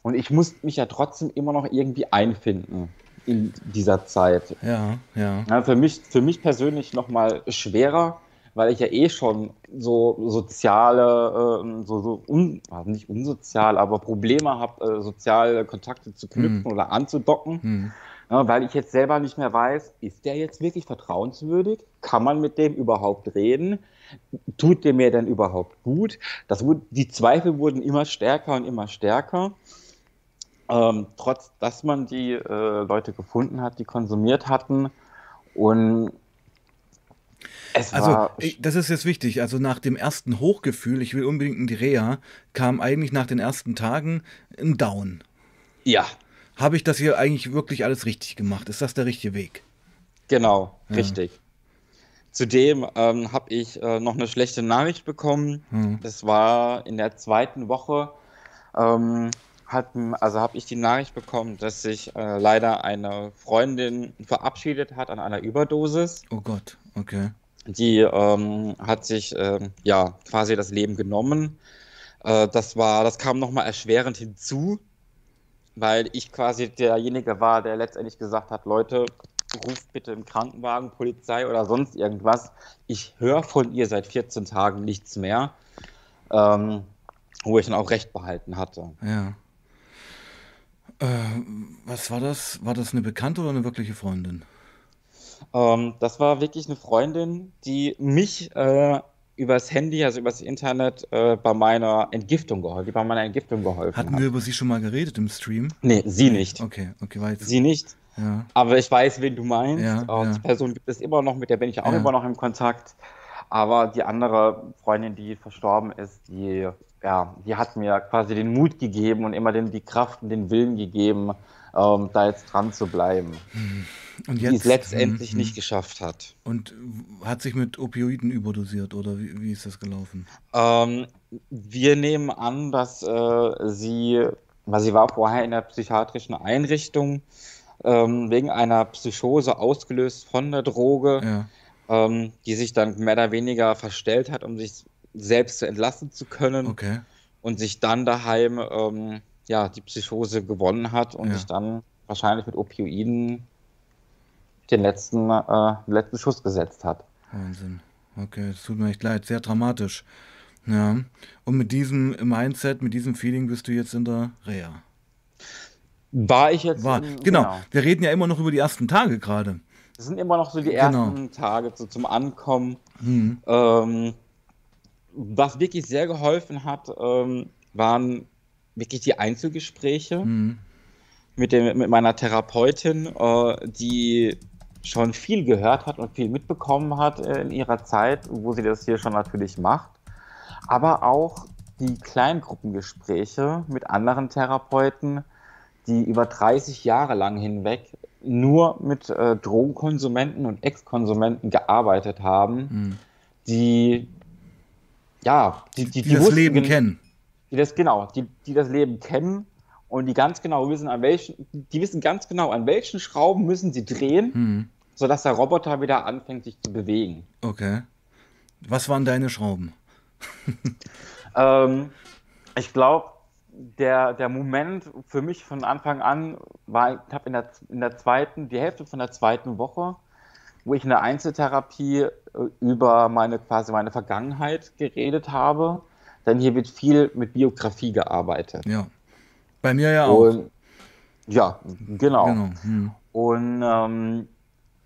Und ich musste mich ja trotzdem immer noch irgendwie einfinden in dieser Zeit. Ja, ja. ja für, mich, für mich persönlich nochmal schwerer, weil ich ja eh schon so soziale, äh, so, so un, also nicht unsozial, aber Probleme habe, äh, soziale Kontakte zu knüpfen mhm. oder anzudocken. Mhm. Ja, weil ich jetzt selber nicht mehr weiß, ist der jetzt wirklich vertrauenswürdig? Kann man mit dem überhaupt reden? Tut der mir denn überhaupt gut? Das, die Zweifel wurden immer stärker und immer stärker. Ähm, trotz dass man die äh, Leute gefunden hat, die konsumiert hatten. Und es also, war das ist jetzt wichtig. Also, nach dem ersten Hochgefühl, ich will unbedingt in die Reha, kam eigentlich nach den ersten Tagen ein Down. Ja. Habe ich das hier eigentlich wirklich alles richtig gemacht? Ist das der richtige Weg? Genau, ja. richtig. Zudem ähm, habe ich äh, noch eine schlechte Nachricht bekommen. Hm. Das war in der zweiten Woche. Ähm, hatten, also habe ich die Nachricht bekommen, dass sich äh, leider eine Freundin verabschiedet hat an einer Überdosis. Oh Gott, okay. Die ähm, hat sich ähm, ja quasi das Leben genommen. Äh, das war, das kam nochmal erschwerend hinzu, weil ich quasi derjenige war, der letztendlich gesagt hat, Leute, ruft bitte im Krankenwagen, Polizei oder sonst irgendwas. Ich höre von ihr seit 14 Tagen nichts mehr. Ähm, wo ich dann auch recht behalten hatte. Ja. Äh, was war das? War das eine Bekannte oder eine wirkliche Freundin? Ähm, das war wirklich eine Freundin, die mich äh, übers Handy, also übers Internet, äh, bei meiner Entgiftung geholfen, die bei meiner Entgiftung geholfen Hatten hat. wir über sie schon mal geredet im Stream? Nee, sie nicht. Okay, okay, weiter. Sie nicht. Ja. Aber ich weiß, wen du meinst. Ja, ja. Die Person gibt es immer noch, mit der bin ich auch immer noch im Kontakt. Aber die andere Freundin, die verstorben ist, die ja, die hat mir quasi den Mut gegeben und immer den, die Kraft und den Willen gegeben, ähm, da jetzt dran zu bleiben. Hm. Und jetzt, die es letztendlich hm, nicht geschafft hat. Und hat sich mit Opioiden überdosiert oder wie, wie ist das gelaufen? Ähm, wir nehmen an, dass äh, sie, weil sie war vorher in der psychiatrischen Einrichtung, ähm, wegen einer Psychose ausgelöst von der Droge, ja. Ähm, die sich dann mehr oder weniger verstellt hat, um sich selbst entlassen zu können. Okay. Und sich dann daheim ähm, ja, die Psychose gewonnen hat und ja. sich dann wahrscheinlich mit Opioiden den letzten, äh, letzten Schuss gesetzt hat. Wahnsinn. Okay, es tut mir echt leid. Sehr dramatisch. Ja. Und mit diesem Mindset, mit diesem Feeling bist du jetzt in der Reha. War ich jetzt. War, in, genau. genau. Wir reden ja immer noch über die ersten Tage gerade. Das sind immer noch so die genau. ersten Tage so zum Ankommen. Mhm. Ähm, was wirklich sehr geholfen hat, ähm, waren wirklich die Einzelgespräche mhm. mit, dem, mit meiner Therapeutin, äh, die schon viel gehört hat und viel mitbekommen hat äh, in ihrer Zeit, wo sie das hier schon natürlich macht. Aber auch die Kleingruppengespräche mit anderen Therapeuten, die über 30 Jahre lang hinweg nur mit äh, Drogenkonsumenten und Ex-Konsumenten gearbeitet haben, mhm. die ja, die, die, die, die das Leben kennen. Die das genau, die, die das Leben kennen und die ganz genau wissen, an welchen, die wissen ganz genau, an welchen Schrauben müssen sie drehen, mhm. sodass der Roboter wieder anfängt, sich zu bewegen. Okay. Was waren deine Schrauben? ähm, ich glaube, der, der Moment für mich von Anfang an war, ich habe in der, in der zweiten, die Hälfte von der zweiten Woche, wo ich in der Einzeltherapie äh, über meine quasi meine Vergangenheit geredet habe. Denn hier wird viel mit Biografie gearbeitet. Ja. Bei mir ja auch. Und, ja, genau. genau. Hm. Und ähm,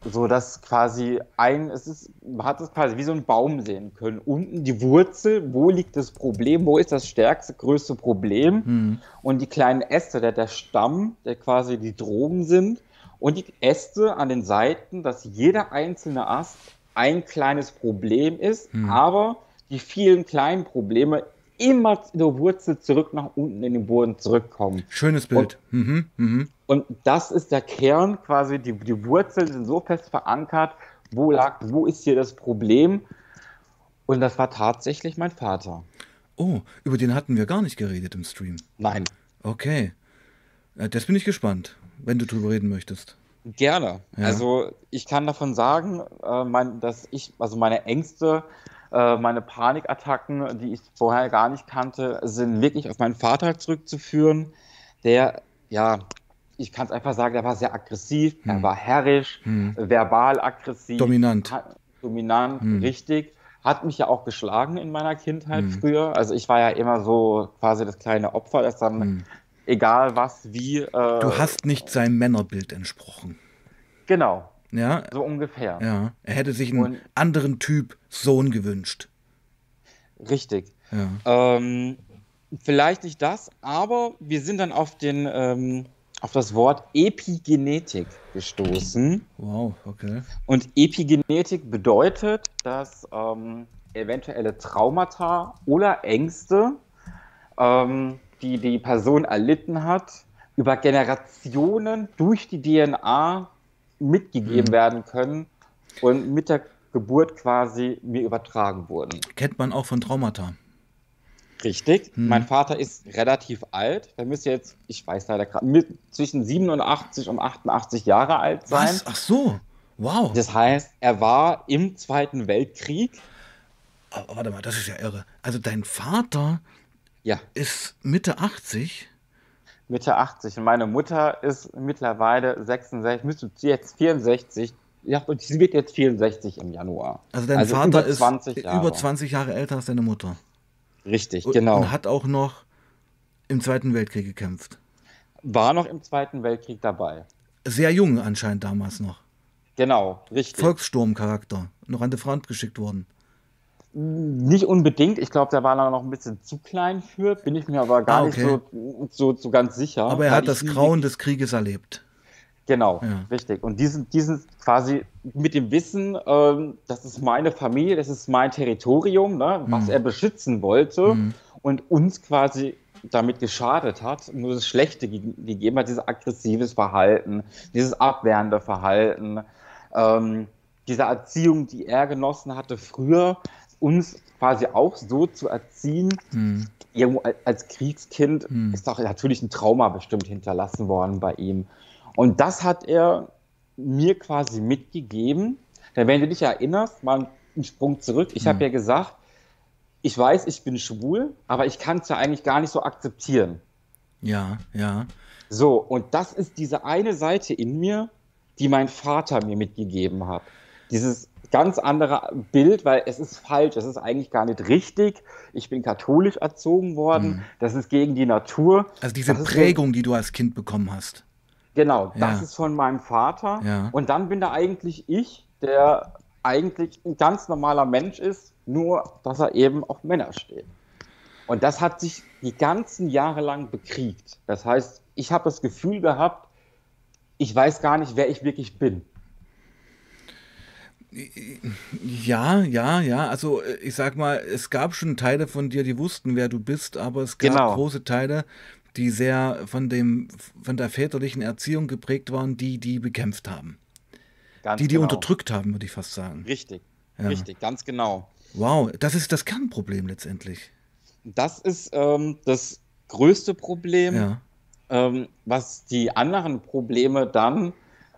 so dass quasi ein, es ist, man hat es quasi wie so ein Baum sehen können. Unten die Wurzel, wo liegt das Problem, wo ist das stärkste, größte Problem? Mhm. Und die kleinen Äste, der, der Stamm, der quasi die Drogen sind. Und die Äste an den Seiten, dass jeder einzelne Ast ein kleines Problem ist, mhm. aber die vielen kleinen Probleme immer in der Wurzel zurück nach unten in den Boden zurückkommen. Schönes Bild. Und, mhm, mh. und das ist der Kern, quasi die, die Wurzeln sind so fest verankert, wo lag, wo ist hier das Problem? Und das war tatsächlich mein Vater. Oh, über den hatten wir gar nicht geredet im Stream. Nein. Okay. Äh, das bin ich gespannt, wenn du drüber reden möchtest. Gerne. Ja. Also ich kann davon sagen, äh, mein, dass ich, also meine Ängste meine Panikattacken, die ich vorher gar nicht kannte, sind wirklich auf meinen Vater zurückzuführen, der, ja, ich kann es einfach sagen, der war sehr aggressiv, hm. er war herrisch, hm. verbal aggressiv. Dominant. Hat, dominant, hm. richtig. Hat mich ja auch geschlagen in meiner Kindheit hm. früher. Also ich war ja immer so quasi das kleine Opfer, das dann hm. egal was, wie. Äh, du hast nicht seinem Männerbild entsprochen. Genau, ja. So ungefähr. Ja. Er hätte sich einen Und, anderen Typ Sohn gewünscht. Richtig. Ja. Ähm, vielleicht nicht das, aber wir sind dann auf den ähm, auf das Wort Epigenetik gestoßen. Wow, okay. Und Epigenetik bedeutet, dass ähm, eventuelle Traumata oder Ängste, ähm, die die Person erlitten hat, über Generationen durch die DNA mitgegeben mhm. werden können und mit der Geburt quasi mir übertragen wurden. Kennt man auch von Traumata. Richtig. Hm. Mein Vater ist relativ alt. Er müsste jetzt, ich weiß leider gerade, zwischen 87 und 88 Jahre alt sein. Was? Ach so. Wow. Das heißt, er war im Zweiten Weltkrieg. Aber warte mal, das ist ja irre. Also dein Vater ja. ist Mitte 80? Mitte 80 und meine Mutter ist mittlerweile 66, müsste jetzt 64. Ja, und sie wird jetzt 64 im Januar. Also dein also Vater ist 20 über 20 Jahre älter als deine Mutter. Richtig, genau. Und hat auch noch im Zweiten Weltkrieg gekämpft. War noch im Zweiten Weltkrieg dabei. Sehr jung anscheinend damals noch. Genau, richtig. Volkssturmcharakter. Noch an die Front geschickt worden. Nicht unbedingt. Ich glaube, der war noch ein bisschen zu klein für, bin ich mir aber gar ah, okay. nicht so, so, so, ganz sicher. Aber er hat das Grauen des Krieges erlebt. Genau, ja. richtig. Und diesen, diesen quasi mit dem Wissen, ähm, das ist meine Familie, das ist mein Territorium, ne, was mhm. er beschützen wollte mhm. und uns quasi damit geschadet hat, nur das Schlechte gegeben hat, dieses aggressives Verhalten, dieses abwehrende Verhalten, ähm, diese Erziehung, die er genossen hatte früher, uns quasi auch so zu erziehen, hm. irgendwo als Kriegskind, hm. ist doch natürlich ein Trauma bestimmt hinterlassen worden bei ihm. Und das hat er mir quasi mitgegeben. Denn wenn du dich erinnerst, mal einen Sprung zurück, ich hm. habe ja gesagt, ich weiß, ich bin schwul, aber ich kann es ja eigentlich gar nicht so akzeptieren. Ja, ja. So, und das ist diese eine Seite in mir, die mein Vater mir mitgegeben hat. Dieses ganz anderes Bild, weil es ist falsch, es ist eigentlich gar nicht richtig. Ich bin katholisch erzogen worden, mhm. das ist gegen die Natur. Also diese das Prägung, so, die du als Kind bekommen hast. Genau, das ja. ist von meinem Vater. Ja. Und dann bin da eigentlich ich, der eigentlich ein ganz normaler Mensch ist, nur dass er eben auf Männer steht. Und das hat sich die ganzen Jahre lang bekriegt. Das heißt, ich habe das Gefühl gehabt, ich weiß gar nicht, wer ich wirklich bin. Ja, ja, ja. Also äh, ich sag mal, es gab schon Teile von dir, die wussten, wer du bist, aber es gab genau. große Teile, die sehr von dem, von der väterlichen Erziehung geprägt waren, die die bekämpft haben. Ganz die die genau. unterdrückt haben, würde ich fast sagen. Richtig, ja. richtig, ganz genau. Wow, das ist das Kernproblem letztendlich. Das ist ähm, das größte Problem, ja. ähm, was die anderen Probleme dann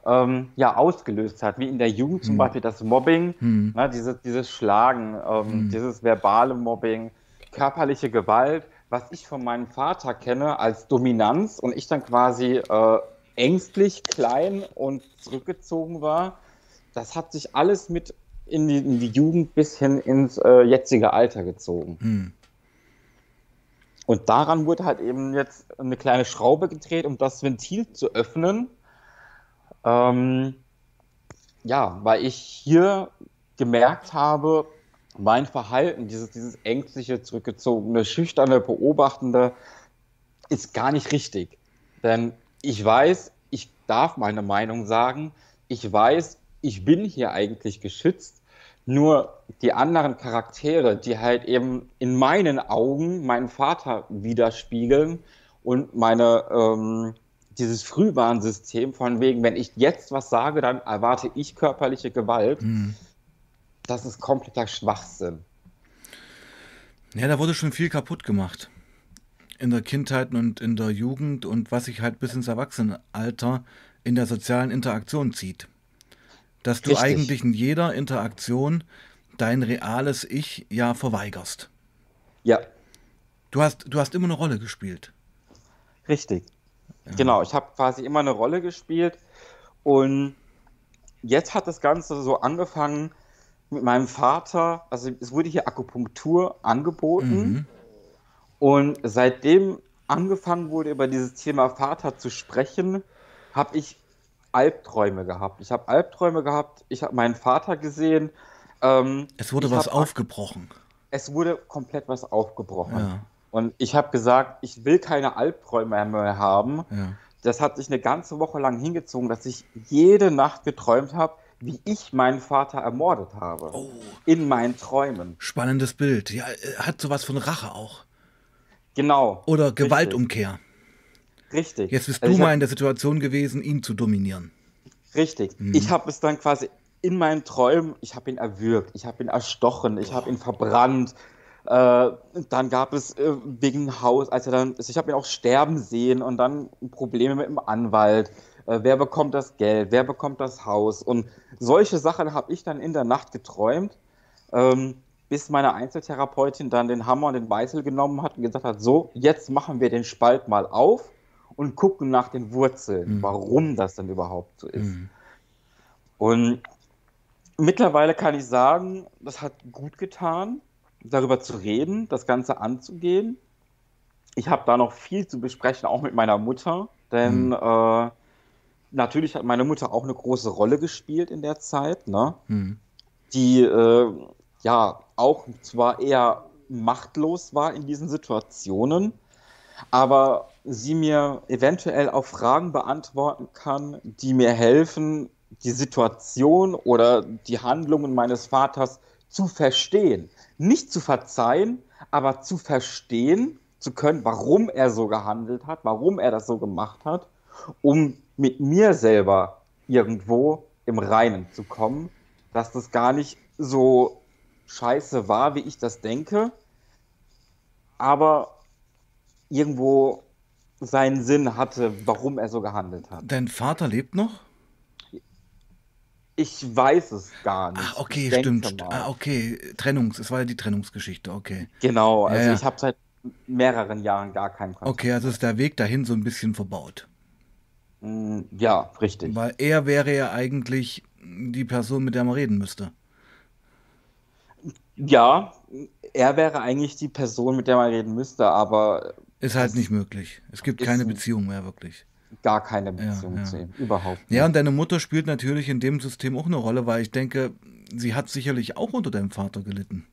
ähm, ja ausgelöst hat, wie in der Jugend zum hm. Beispiel das Mobbing, hm. na, dieses, dieses Schlagen, ähm, hm. dieses verbale Mobbing, körperliche Gewalt, was ich von meinem Vater kenne als Dominanz und ich dann quasi äh, ängstlich, klein und zurückgezogen war. Das hat sich alles mit in die, in die Jugend bis hin ins äh, jetzige Alter gezogen. Hm. Und daran wurde halt eben jetzt eine kleine Schraube gedreht, um das Ventil zu öffnen. Ähm, ja, weil ich hier gemerkt habe, mein Verhalten, dieses, dieses ängstliche, zurückgezogene, schüchterne, beobachtende, ist gar nicht richtig. Denn ich weiß, ich darf meine Meinung sagen. Ich weiß, ich bin hier eigentlich geschützt. Nur die anderen Charaktere, die halt eben in meinen Augen meinen Vater widerspiegeln und meine, ähm, dieses Frühwarnsystem von wegen, wenn ich jetzt was sage, dann erwarte ich körperliche Gewalt. Mhm. Das ist kompletter Schwachsinn. Ja, da wurde schon viel kaputt gemacht. In der Kindheit und in der Jugend und was sich halt bis ins Erwachsenenalter in der sozialen Interaktion zieht. Dass du Richtig. eigentlich in jeder Interaktion dein reales Ich ja verweigerst. Ja. Du hast, du hast immer eine Rolle gespielt. Richtig. Ja. Genau, ich habe quasi immer eine Rolle gespielt und jetzt hat das Ganze so angefangen mit meinem Vater. Also es wurde hier Akupunktur angeboten mhm. und seitdem angefangen wurde, über dieses Thema Vater zu sprechen, habe ich Albträume gehabt. Ich habe Albträume gehabt, ich habe meinen Vater gesehen. Ähm, es wurde was aufgebrochen. Es wurde komplett was aufgebrochen. Ja. Und ich habe gesagt, ich will keine Albträume mehr haben. Ja. Das hat sich eine ganze Woche lang hingezogen, dass ich jede Nacht geträumt habe, wie ich meinen Vater ermordet habe. Oh. In meinen Träumen. Spannendes Bild. Ja, hat sowas von Rache auch. Genau. Oder Gewaltumkehr. Richtig. Jetzt bist also du mal in der Situation gewesen, ihn zu dominieren. Richtig. Mhm. Ich habe es dann quasi in meinen Träumen, ich habe ihn erwürgt, ich habe ihn erstochen, ich habe ihn verbrannt, äh, dann gab es äh, wegen Haus, als er dann, also ich habe ihn auch sterben sehen und dann Probleme mit dem Anwalt. Äh, wer bekommt das Geld? Wer bekommt das Haus? Und solche Sachen habe ich dann in der Nacht geträumt, ähm, bis meine Einzeltherapeutin dann den Hammer und den Meißel genommen hat und gesagt hat: So, jetzt machen wir den Spalt mal auf und gucken nach den Wurzeln, mhm. warum das denn überhaupt so ist. Mhm. Und mittlerweile kann ich sagen, das hat gut getan darüber zu reden, das Ganze anzugehen. Ich habe da noch viel zu besprechen, auch mit meiner Mutter, denn mhm. äh, natürlich hat meine Mutter auch eine große Rolle gespielt in der Zeit, ne? Mhm. die äh, ja auch zwar eher machtlos war in diesen Situationen, aber sie mir eventuell auch Fragen beantworten kann, die mir helfen, die Situation oder die Handlungen meines Vaters zu verstehen nicht zu verzeihen, aber zu verstehen zu können, warum er so gehandelt hat, warum er das so gemacht hat, um mit mir selber irgendwo im Reinen zu kommen, dass das gar nicht so scheiße war, wie ich das denke, aber irgendwo seinen Sinn hatte, warum er so gehandelt hat. Dein Vater lebt noch? Ich weiß es gar nicht. Ach, okay, stimmt. Ah, okay, Trennungs, es war ja die Trennungsgeschichte, okay. Genau, also ja, ja. ich habe seit mehreren Jahren gar keinen Kontakt. Okay, also ist der Weg dahin so ein bisschen verbaut. Mm, ja, richtig. Weil er wäre ja eigentlich die Person, mit der man reden müsste. Ja, er wäre eigentlich die Person, mit der man reden müsste, aber. Ist halt nicht möglich. Es gibt keine Beziehung mehr, wirklich. Gar keine Beziehung ja, ja. zu ihm. Überhaupt nicht. Ja, und deine Mutter spielt natürlich in dem System auch eine Rolle, weil ich denke, sie hat sicherlich auch unter deinem Vater gelitten.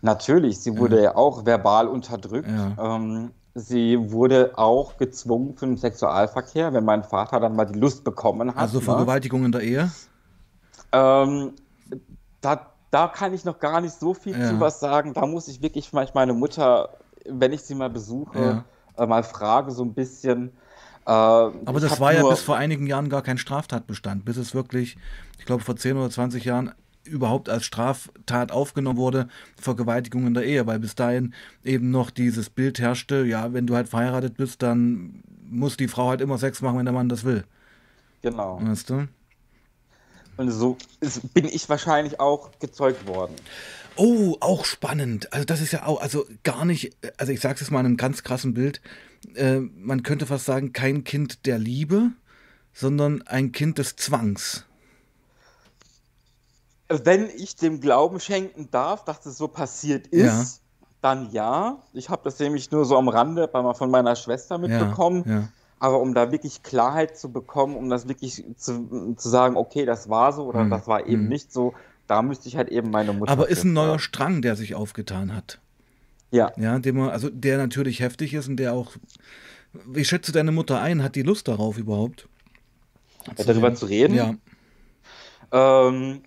Natürlich, sie wurde ja, ja auch verbal unterdrückt. Ähm, sie wurde auch gezwungen für den Sexualverkehr, wenn mein Vater dann mal die Lust bekommen hat. Also ne? Vergewaltigung in der Ehe? Ähm, da, da kann ich noch gar nicht so viel ja. zu was sagen. Da muss ich wirklich vielleicht meine Mutter, wenn ich sie mal besuche, ja. äh, mal frage, so ein bisschen. Äh, Aber das war ja bis vor einigen Jahren gar kein Straftatbestand, bis es wirklich, ich glaube vor 10 oder 20 Jahren überhaupt als Straftat aufgenommen wurde, Vergewaltigung in der Ehe, weil bis dahin eben noch dieses Bild herrschte, ja, wenn du halt verheiratet bist, dann muss die Frau halt immer Sex machen, wenn der Mann das will. Genau. Weißt du? Und so ist, bin ich wahrscheinlich auch gezeugt worden. Oh, auch spannend. Also das ist ja auch, also gar nicht, also ich sage es jetzt mal in einem ganz krassen Bild, äh, man könnte fast sagen, kein Kind der Liebe, sondern ein Kind des Zwangs. Wenn ich dem Glauben schenken darf, dass es so passiert ist, ja. dann ja. Ich habe das nämlich nur so am Rande von meiner Schwester mitbekommen. Ja, ja. Aber um da wirklich Klarheit zu bekommen, um das wirklich zu, zu sagen, okay, das war so oder mhm. das war eben mhm. nicht so, da müsste ich halt eben meine Mutter. Aber ist ein neuer Strang, der sich aufgetan hat. Ja. Ja, dem man, also der natürlich heftig ist und der auch. Wie schätze deine Mutter ein? Hat die Lust darauf überhaupt? Ja, darüber zu reden? Ja. Ähm,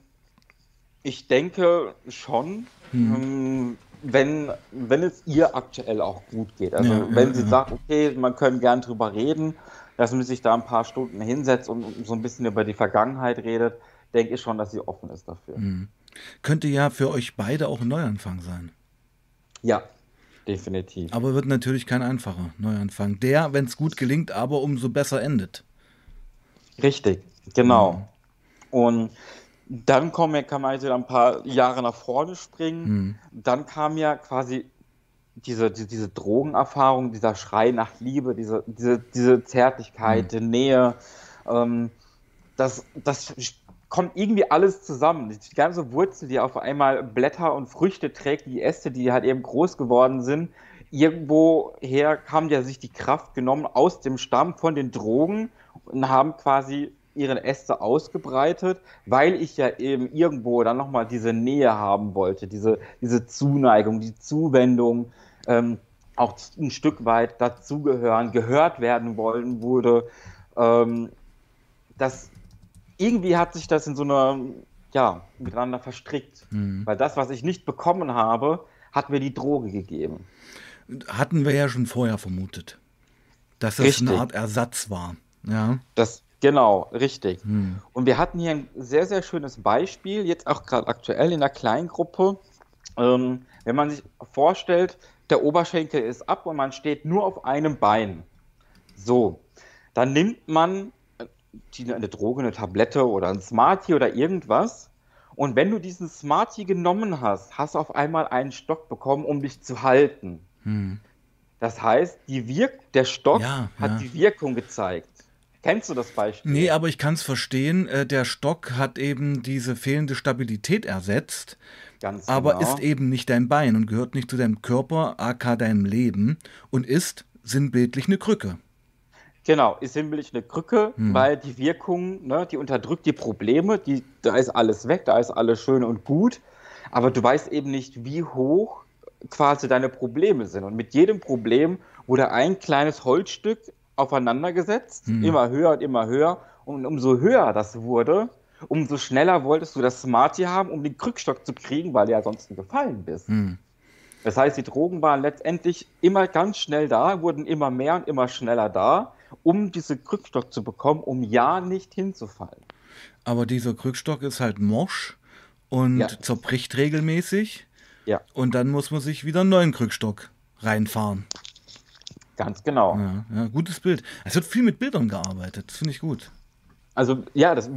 ich denke schon. Ähm, wenn, wenn es ihr aktuell auch gut geht. Also ja, wenn ja, sie ja. sagt, okay, man können gern drüber reden, dass man sich da ein paar Stunden hinsetzt und so ein bisschen über die Vergangenheit redet, denke ich schon, dass sie offen ist dafür. Mhm. Könnte ja für euch beide auch ein Neuanfang sein. Ja, definitiv. Aber wird natürlich kein einfacher Neuanfang. Der, wenn es gut gelingt, aber umso besser endet. Richtig, genau. Mhm. Und dann kommen, kann man also ein paar Jahre nach vorne springen. Mhm. Dann kam ja quasi diese, diese, diese Drogenerfahrung, dieser Schrei nach Liebe, diese, diese, diese Zärtlichkeit, mhm. die Nähe. Ähm, das, das kommt irgendwie alles zusammen. Die ganze Wurzel, die auf einmal Blätter und Früchte trägt, die Äste, die halt eben groß geworden sind. Irgendwoher kam ja sich die Kraft genommen aus dem Stamm von den Drogen und haben quasi ihren Äste ausgebreitet, weil ich ja eben irgendwo dann nochmal diese Nähe haben wollte, diese, diese Zuneigung, die Zuwendung, ähm, auch ein Stück weit dazugehören, gehört werden wollen wurde. Ähm, das, irgendwie hat sich das in so einer, ja, miteinander verstrickt. Mhm. Weil das, was ich nicht bekommen habe, hat mir die Droge gegeben. Hatten wir ja schon vorher vermutet, dass das Richtig. eine Art Ersatz war. Ja. Das, Genau, richtig. Hm. Und wir hatten hier ein sehr, sehr schönes Beispiel, jetzt auch gerade aktuell in der Kleingruppe. Ähm, wenn man sich vorstellt, der Oberschenkel ist ab und man steht nur auf einem Bein. So, dann nimmt man die, eine Droge, eine Tablette oder ein Smartie oder irgendwas. Und wenn du diesen Smartie genommen hast, hast du auf einmal einen Stock bekommen, um dich zu halten. Hm. Das heißt, die Wirk der Stock ja, hat ja. die Wirkung gezeigt. Kennst du das Beispiel? Nee, aber ich kann es verstehen. Äh, der Stock hat eben diese fehlende Stabilität ersetzt. Ganz aber genau. ist eben nicht dein Bein und gehört nicht zu deinem Körper, aka deinem Leben und ist sinnbildlich eine Krücke. Genau, ist sinnbildlich eine Krücke, hm. weil die Wirkung, ne, die unterdrückt die Probleme, die, da ist alles weg, da ist alles schön und gut, aber du weißt eben nicht, wie hoch quasi deine Probleme sind. Und mit jedem Problem wurde ein kleines Holzstück aufeinandergesetzt, mhm. immer höher und immer höher. Und umso höher das wurde, umso schneller wolltest du das Smartie haben, um den Krückstock zu kriegen, weil du ja sonst gefallen bist. Mhm. Das heißt, die Drogen waren letztendlich immer ganz schnell da, wurden immer mehr und immer schneller da, um diesen Krückstock zu bekommen, um ja nicht hinzufallen. Aber dieser Krückstock ist halt morsch und ja. zerbricht regelmäßig. Ja. Und dann muss man sich wieder einen neuen Krückstock reinfahren. Ganz genau. Ja, ja, gutes Bild. Es wird viel mit Bildern gearbeitet, das finde ich gut. Also ja, das,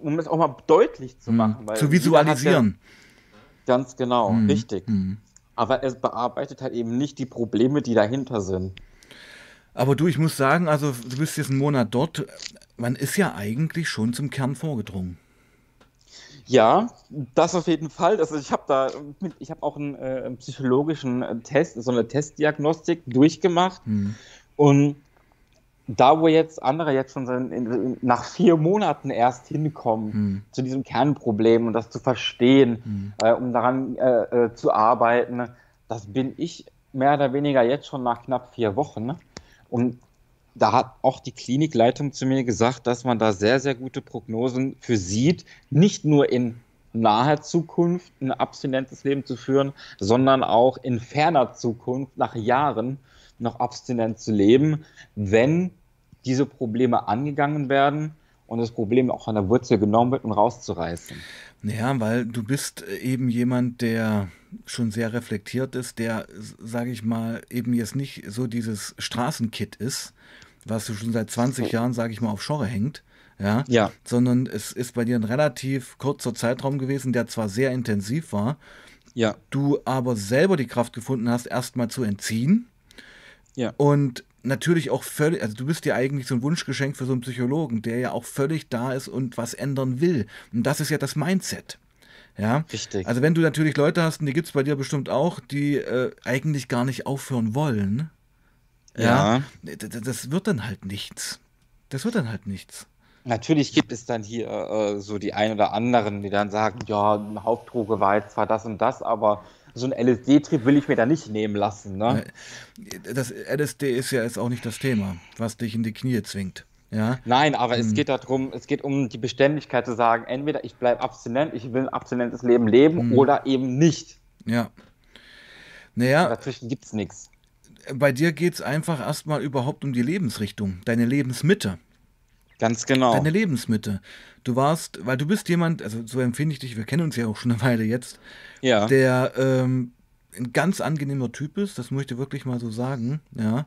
um es auch mal deutlich zu mhm. machen. Mhm. zu visualisieren. Ja, ganz genau, mhm. richtig. Mhm. Aber es bearbeitet halt eben nicht die Probleme, die dahinter sind. Aber du, ich muss sagen, also du bist jetzt einen Monat dort, man ist ja eigentlich schon zum Kern vorgedrungen. Ja, das auf jeden Fall. Also ich habe da, ich habe auch einen, äh, einen, psychologischen Test, so eine Testdiagnostik durchgemacht hm. und da, wo jetzt andere jetzt schon in, in, nach vier Monaten erst hinkommen hm. zu diesem Kernproblem und das zu verstehen, hm. äh, um daran äh, äh, zu arbeiten, das bin ich mehr oder weniger jetzt schon nach knapp vier Wochen. Und da hat auch die Klinikleitung zu mir gesagt, dass man da sehr, sehr gute Prognosen für sieht, nicht nur in naher Zukunft ein abstinentes Leben zu führen, sondern auch in ferner Zukunft, nach Jahren, noch abstinent zu leben, wenn diese Probleme angegangen werden und das Problem auch an der Wurzel genommen wird und rauszureißen. Ja, weil du bist eben jemand, der schon sehr reflektiert ist, der, sage ich mal, eben jetzt nicht so dieses Straßenkit ist, was du schon seit 20 Jahren, sage ich mal, auf Schorre hängt. Ja, ja. Sondern es ist bei dir ein relativ kurzer Zeitraum gewesen, der zwar sehr intensiv war, ja. du aber selber die Kraft gefunden hast, erstmal zu entziehen. Ja. Und natürlich auch völlig, also du bist ja eigentlich so ein Wunschgeschenk für so einen Psychologen, der ja auch völlig da ist und was ändern will. Und das ist ja das Mindset. Ja, richtig. Also wenn du natürlich Leute hast, und die gibt es bei dir bestimmt auch, die äh, eigentlich gar nicht aufhören wollen, ja, ja, das wird dann halt nichts. Das wird dann halt nichts. Natürlich gibt es dann hier äh, so die ein oder anderen, die dann sagen, ja, Hauptdroge war jetzt zwar das und das, aber so ein LSD-Trip will ich mir da nicht nehmen lassen. Ne? Das LSD ist ja jetzt auch nicht das Thema, was dich in die Knie zwingt. Ja? Nein, aber hm. es geht darum, es geht um die Beständigkeit zu sagen, entweder ich bleibe abstinent, ich will ein abstinentes Leben leben hm. oder eben nicht. Ja. Naja. Dazwischen gibt es nichts. Bei dir geht es einfach erstmal überhaupt um die Lebensrichtung, deine Lebensmitte. Ganz genau. Deine Lebensmitte. Du warst, weil du bist jemand, also so empfinde ich dich, wir kennen uns ja auch schon eine Weile jetzt, ja. der ähm, ein ganz angenehmer Typ ist, das möchte ich wirklich mal so sagen, ja,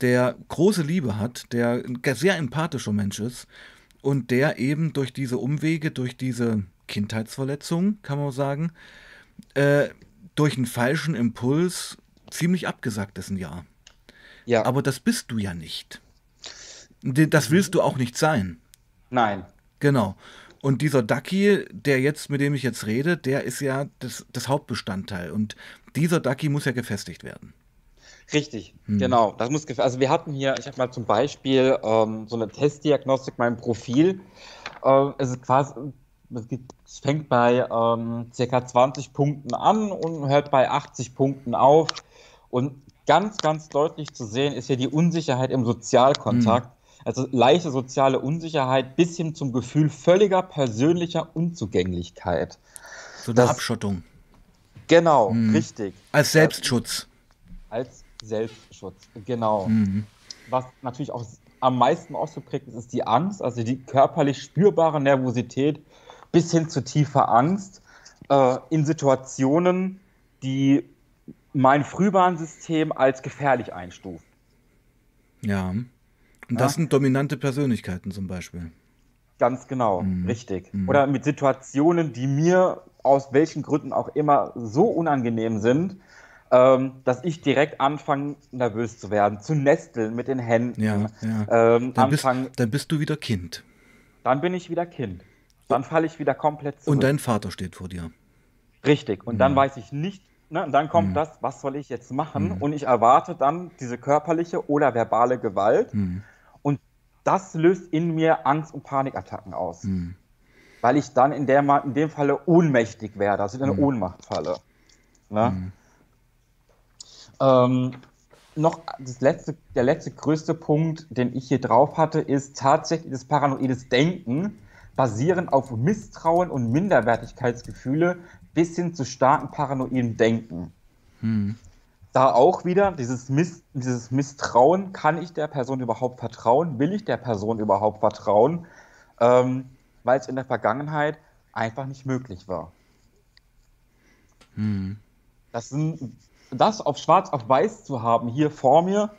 der große Liebe hat, der ein sehr empathischer Mensch ist und der eben durch diese Umwege, durch diese Kindheitsverletzung, kann man sagen, äh, durch einen falschen Impuls ziemlich abgesagt ist ein Jahr. Ja. Aber das bist du ja nicht. Das willst du auch nicht sein. Nein. Genau. Und dieser Ducky, der jetzt, mit dem ich jetzt rede, der ist ja das, das Hauptbestandteil. Und dieser Ducky muss ja gefestigt werden. Richtig, hm. genau. Das muss also wir hatten hier, ich habe mal zum Beispiel ähm, so eine Testdiagnostik, mein Profil. Äh, es ist quasi, es fängt bei ähm, ca. 20 Punkten an und hört bei 80 Punkten auf. Und ganz, ganz deutlich zu sehen ist hier die Unsicherheit im Sozialkontakt. Hm. Also leichte soziale Unsicherheit bis hin zum Gefühl völliger persönlicher Unzugänglichkeit. So eine das, Abschottung. Genau, mhm. richtig. Als Selbstschutz. Als Selbstschutz, genau. Mhm. Was natürlich auch am meisten ausgeprägt ist, ist die Angst, also die körperlich spürbare Nervosität bis hin zu tiefer Angst äh, in Situationen, die mein Frühwarnsystem als gefährlich einstuft. Ja. Und das ja. sind dominante Persönlichkeiten zum Beispiel. Ganz genau, mhm. richtig. Mhm. Oder mit Situationen, die mir aus welchen Gründen auch immer so unangenehm sind, ähm, dass ich direkt anfange, nervös zu werden, zu nesteln mit den Händen. Ja, ja. Ähm, dann, bist, dann bist du wieder Kind. Dann bin ich wieder Kind. Dann falle ich wieder komplett zurück. Und dein Vater steht vor dir. Richtig. Und mhm. dann weiß ich nicht, ne, und dann kommt mhm. das, was soll ich jetzt machen? Mhm. Und ich erwarte dann diese körperliche oder verbale Gewalt. Mhm das löst in mir Angst- und Panikattacken aus. Hm. Weil ich dann in, der, in dem Falle ohnmächtig werde, also in eine hm. Ohnmacht falle. Ne? Hm. Ähm, noch das letzte, der letzte größte Punkt, den ich hier drauf hatte, ist tatsächlich das paranoides Denken, basierend auf Misstrauen und Minderwertigkeitsgefühle bis hin zu starken paranoiden Denken. Hm da auch wieder dieses, Miss, dieses Misstrauen, kann ich der Person überhaupt vertrauen? Will ich der Person überhaupt vertrauen? Ähm, Weil es in der Vergangenheit einfach nicht möglich war. Hm. Das, sind, das auf schwarz auf weiß zu haben hier vor mir,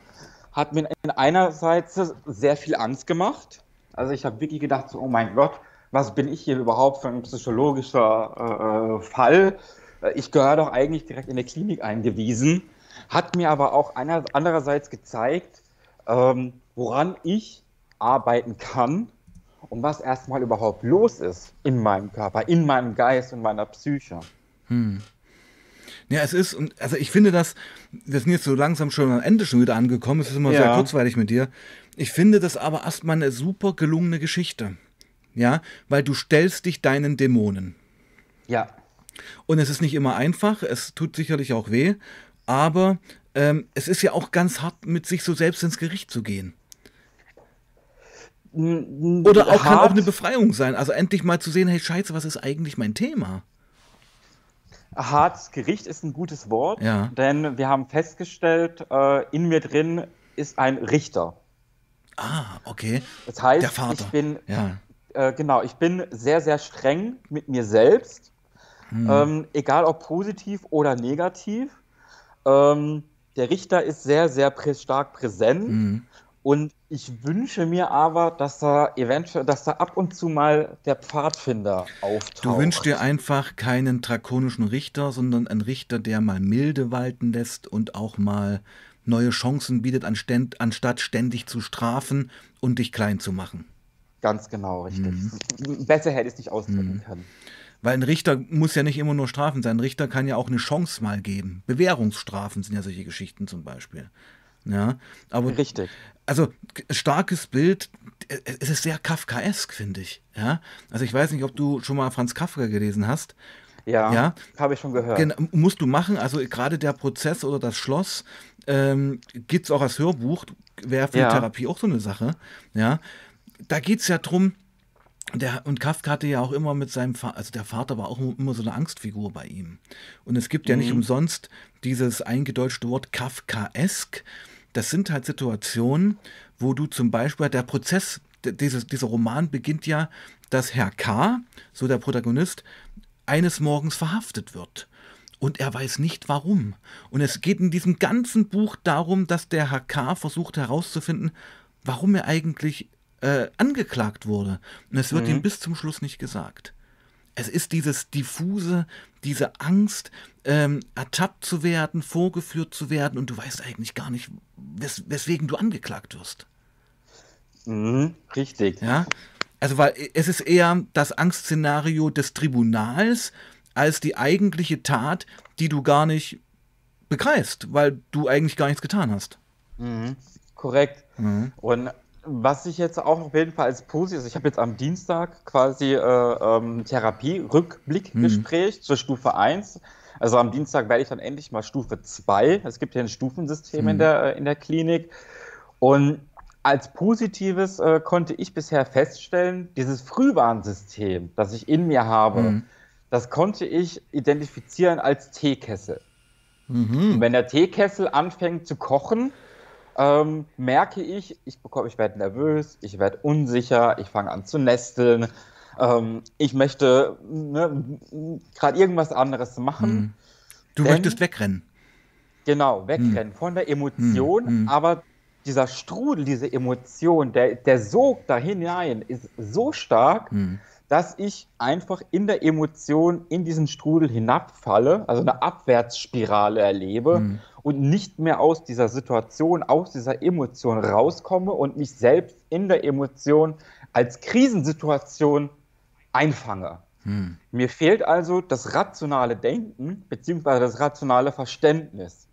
hat mir in einer Seite sehr viel Angst gemacht. Also ich habe wirklich gedacht, so, oh mein Gott, was bin ich hier überhaupt für ein psychologischer äh, Fall? Ich gehöre doch eigentlich direkt in der Klinik eingewiesen hat mir aber auch einer, andererseits gezeigt, ähm, woran ich arbeiten kann, und was erstmal überhaupt los ist in meinem Körper, in meinem Geist und meiner Psyche. Hm. Ja, es ist, und also ich finde das, wir sind jetzt so langsam schon am Ende schon wieder angekommen, es ist immer ja. sehr kurzweilig mit dir. Ich finde das aber erstmal eine super gelungene Geschichte. Ja, weil du stellst dich deinen Dämonen. Ja. Und es ist nicht immer einfach, es tut sicherlich auch weh, aber ähm, es ist ja auch ganz hart, mit sich so selbst ins Gericht zu gehen. Oder auch hart. kann auch eine Befreiung sein. Also endlich mal zu sehen, hey Scheiße, was ist eigentlich mein Thema? Hartes Gericht ist ein gutes Wort, ja. denn wir haben festgestellt, äh, in mir drin ist ein Richter. Ah, okay. Das heißt, Der Vater. ich bin ja. äh, genau, ich bin sehr, sehr streng mit mir selbst, hm. ähm, egal ob positiv oder negativ. Ähm, der Richter ist sehr, sehr prä stark präsent. Hm. Und ich wünsche mir aber, dass da eventuell, dass da ab und zu mal der Pfadfinder auftaucht. Du wünschst dir einfach keinen drakonischen Richter, sondern einen Richter, der mal milde walten lässt und auch mal neue Chancen bietet, anstatt ständig zu strafen und dich klein zu machen. Ganz genau, richtig. Mhm. Besser hätte ich es nicht ausdrücken mhm. können. Weil ein Richter muss ja nicht immer nur strafen sein. Ein Richter kann ja auch eine Chance mal geben. Bewährungsstrafen sind ja solche Geschichten zum Beispiel. Ja, aber Richtig. Also starkes Bild, es ist sehr Kafkaesk, finde ich. Ja, also ich weiß nicht, ob du schon mal Franz Kafka gelesen hast. Ja, ja? habe ich schon gehört. Genau, musst du machen. Also gerade der Prozess oder das Schloss ähm, gibt es auch als Hörbuch. Wäre für ja. Therapie auch so eine Sache. Ja, da geht es ja drum. Der, und Kafka hatte ja auch immer mit seinem Vater, also der Vater war auch immer so eine Angstfigur bei ihm. Und es gibt ja nicht mhm. umsonst dieses eingedeutschte Wort Kafkaesk das sind halt Situationen, wo du zum Beispiel, der Prozess, dieses, dieser Roman beginnt ja, dass Herr K., so der Protagonist, eines Morgens verhaftet wird. Und er weiß nicht warum. Und es geht in diesem ganzen Buch darum, dass der Herr K. versucht herauszufinden, warum er eigentlich äh, angeklagt wurde. Und es wird mhm. ihm bis zum Schluss nicht gesagt. Es ist dieses diffuse, diese Angst, ähm, ertappt zu werden, vorgeführt zu werden und du weißt eigentlich gar nicht, wes weswegen du angeklagt wirst. Mhm, richtig. Ja. Also, weil es ist eher das Angstszenario des Tribunals als die eigentliche Tat, die du gar nicht begreifst, weil du eigentlich gar nichts getan hast. Mhm, korrekt. Mhm. Und was ich jetzt auch auf jeden Fall als positiv, also ich habe jetzt am Dienstag quasi äh, ähm, Therapie-Rückblickgespräch mhm. zur Stufe 1. Also am Dienstag werde ich dann endlich mal Stufe 2. Es gibt ja ein Stufensystem mhm. in, der, äh, in der Klinik. Und als Positives äh, konnte ich bisher feststellen, dieses Frühwarnsystem, das ich in mir habe, mhm. das konnte ich identifizieren als Teekessel. Mhm. Und wenn der Teekessel anfängt zu kochen, ähm, merke ich, ich bekomme, ich werde nervös, ich werde unsicher, ich fange an zu nesteln, ähm, ich möchte ne, gerade irgendwas anderes machen. Hm. Du denn, möchtest wegrennen. Genau, wegrennen hm. von der Emotion, hm. hm. aber dieser Strudel, diese Emotion, der, der Sog da hinein ist so stark, hm. dass ich einfach in der Emotion in diesen Strudel hinabfalle, also eine Abwärtsspirale erlebe hm und nicht mehr aus dieser Situation, aus dieser Emotion rauskomme und mich selbst in der Emotion als Krisensituation einfange. Hm. Mir fehlt also das rationale Denken bzw. das rationale Verständnis.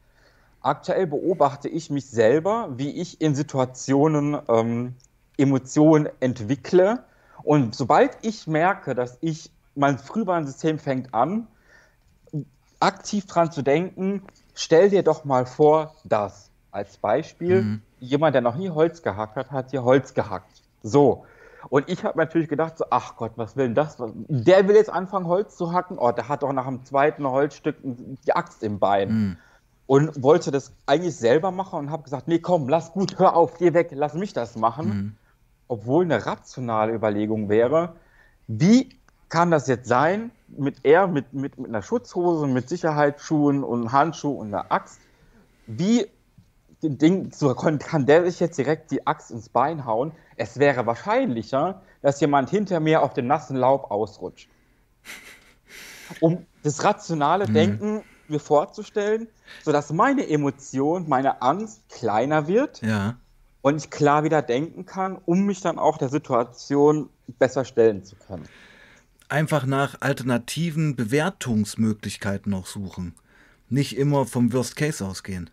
Aktuell beobachte ich mich selber, wie ich in Situationen ähm, Emotionen entwickle. Und sobald ich merke, dass ich mein Frühwarnsystem fängt an, aktiv dran zu denken, stell dir doch mal vor, dass als Beispiel mhm. jemand, der noch nie Holz gehackt hat, hat hier Holz gehackt. So. Und ich habe natürlich gedacht, so, ach Gott, was will denn das? Der will jetzt anfangen, Holz zu hacken. Oh, der hat doch nach dem zweiten Holzstück die Axt im Bein. Mhm. Und wollte das eigentlich selber machen und habe gesagt, nee, komm, lass gut, hör auf, geh weg, lass mich das machen. Mhm. Obwohl eine rationale Überlegung wäre, wie kann das jetzt sein, mit er, mit, mit, mit einer Schutzhose, mit Sicherheitsschuhen und Handschuhen und einer Axt, wie Ding, so kann der sich jetzt direkt die Axt ins Bein hauen? Es wäre wahrscheinlicher, dass jemand hinter mir auf dem nassen Laub ausrutscht. Um das rationale mhm. Denken mir vorzustellen, sodass meine Emotion, meine Angst kleiner wird. Ja. und ich klar wieder denken kann, um mich dann auch der Situation besser stellen zu können. Einfach nach alternativen Bewertungsmöglichkeiten noch suchen. Nicht immer vom Worst Case ausgehen.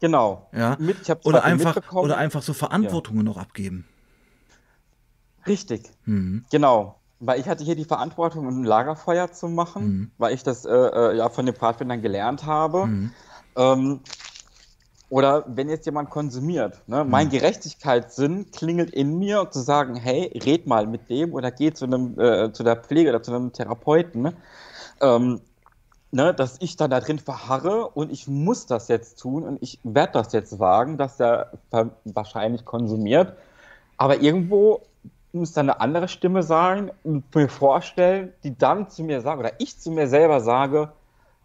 Genau. Ja. Oder, einfach, oder einfach so Verantwortungen ja. noch abgeben. Richtig. Mhm. Genau. Weil ich hatte hier die Verantwortung, ein Lagerfeuer zu machen, mhm. weil ich das äh, äh, ja von den Pfadfindern gelernt habe. Mhm. Ähm, oder wenn jetzt jemand konsumiert, ne? Mhm. mein Gerechtigkeitssinn klingelt in mir, zu sagen, hey, red mal mit dem oder geh zu einem äh, zu der Pflege oder zu einem Therapeuten. Ne? Ähm, ne, dass ich dann da drin verharre und ich muss das jetzt tun und ich werde das jetzt wagen, dass der wahrscheinlich konsumiert. Aber irgendwo muss da eine andere Stimme sein und mir vorstellen, die dann zu mir sagt, oder ich zu mir selber sage,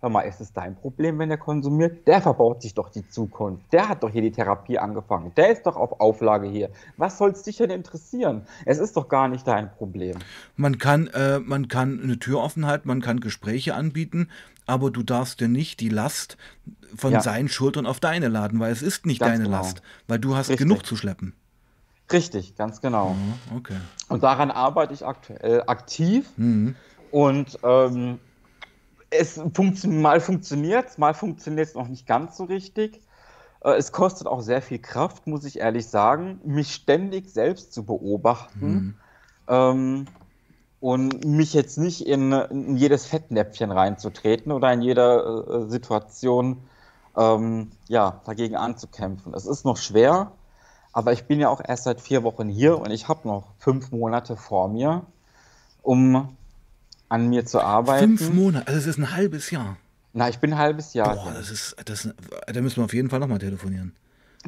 hör mal, ist es dein Problem, wenn er konsumiert? Der verbaut sich doch die Zukunft. Der hat doch hier die Therapie angefangen. Der ist doch auf Auflage hier. Was soll es dich denn interessieren? Es ist doch gar nicht dein Problem. Man kann, äh, man kann eine Tür offen halten, man kann Gespräche anbieten, aber du darfst dir nicht die Last von ja. seinen Schultern auf deine laden, weil es ist nicht ganz deine genau. Last, weil du hast Richtig. genug zu schleppen. Richtig, ganz genau. Mhm, okay. Und daran arbeite ich aktuell aktiv. Mhm. Und ähm, es funkt mal funktioniert mal funktioniert es noch nicht ganz so richtig. Äh, es kostet auch sehr viel Kraft, muss ich ehrlich sagen, mich ständig selbst zu beobachten mhm. ähm, und mich jetzt nicht in, in, jedes Fettnäpfchen reinzutreten oder in jeder äh, Situation ähm, ja, dagegen anzukämpfen. Es ist noch schwer, aber ich bin ja auch erst seit vier Wochen hier und ich habe noch fünf Monate vor mir, um an mir zu arbeiten. Fünf Monate, also es ist ein halbes Jahr. Na, ich bin ein halbes Jahr. Boah, das ist, das, da müssen wir auf jeden Fall nochmal telefonieren.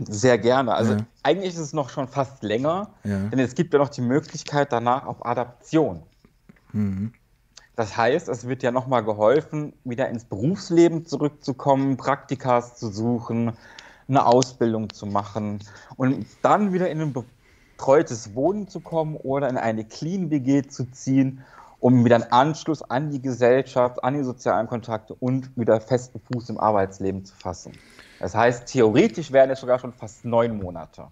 Sehr gerne. Also ja. eigentlich ist es noch schon fast länger, ja. denn es gibt ja noch die Möglichkeit danach auf Adaption. Mhm. Das heißt, es wird ja nochmal geholfen, wieder ins Berufsleben zurückzukommen, Praktikas zu suchen, eine Ausbildung zu machen und dann wieder in ein betreutes Wohnen zu kommen oder in eine Clean WG zu ziehen um wieder einen Anschluss an die Gesellschaft, an die sozialen Kontakte und wieder festen Fuß im Arbeitsleben zu fassen. Das heißt, theoretisch wären es sogar schon fast neun Monate.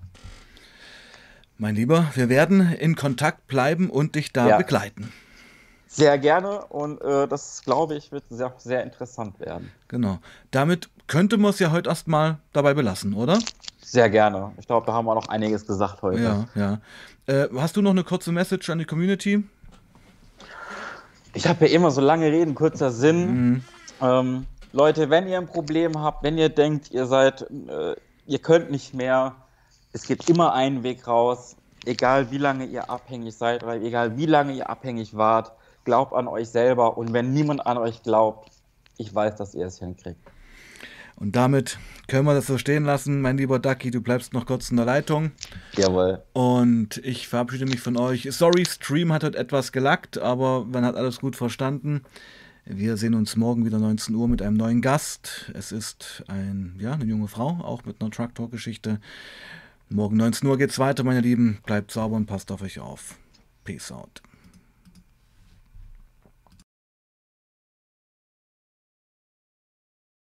Mein Lieber, wir werden in Kontakt bleiben und dich da ja. begleiten. Sehr gerne und äh, das, glaube ich, wird sehr, sehr interessant werden. Genau. Damit könnte man es ja heute erstmal dabei belassen, oder? Sehr gerne. Ich glaube, da haben wir noch einiges gesagt heute. Ja, ja. Äh, hast du noch eine kurze Message an die Community? Ich habe ja immer so lange Reden, kurzer Sinn. Mhm. Ähm, Leute, wenn ihr ein Problem habt, wenn ihr denkt, ihr seid, äh, ihr könnt nicht mehr, es gibt immer einen Weg raus, egal wie lange ihr abhängig seid oder egal wie lange ihr abhängig wart, glaubt an euch selber und wenn niemand an euch glaubt, ich weiß, dass ihr es hinkriegt. Und damit können wir das so stehen lassen. Mein lieber Ducky, du bleibst noch kurz in der Leitung. Jawohl. Und ich verabschiede mich von euch. Sorry, Stream hat heute etwas gelackt, aber man hat alles gut verstanden. Wir sehen uns morgen wieder 19 Uhr mit einem neuen Gast. Es ist ein, ja, eine junge Frau, auch mit einer Truck Talk Geschichte. Morgen 19 Uhr geht's weiter, meine Lieben. Bleibt sauber und passt auf euch auf. Peace out.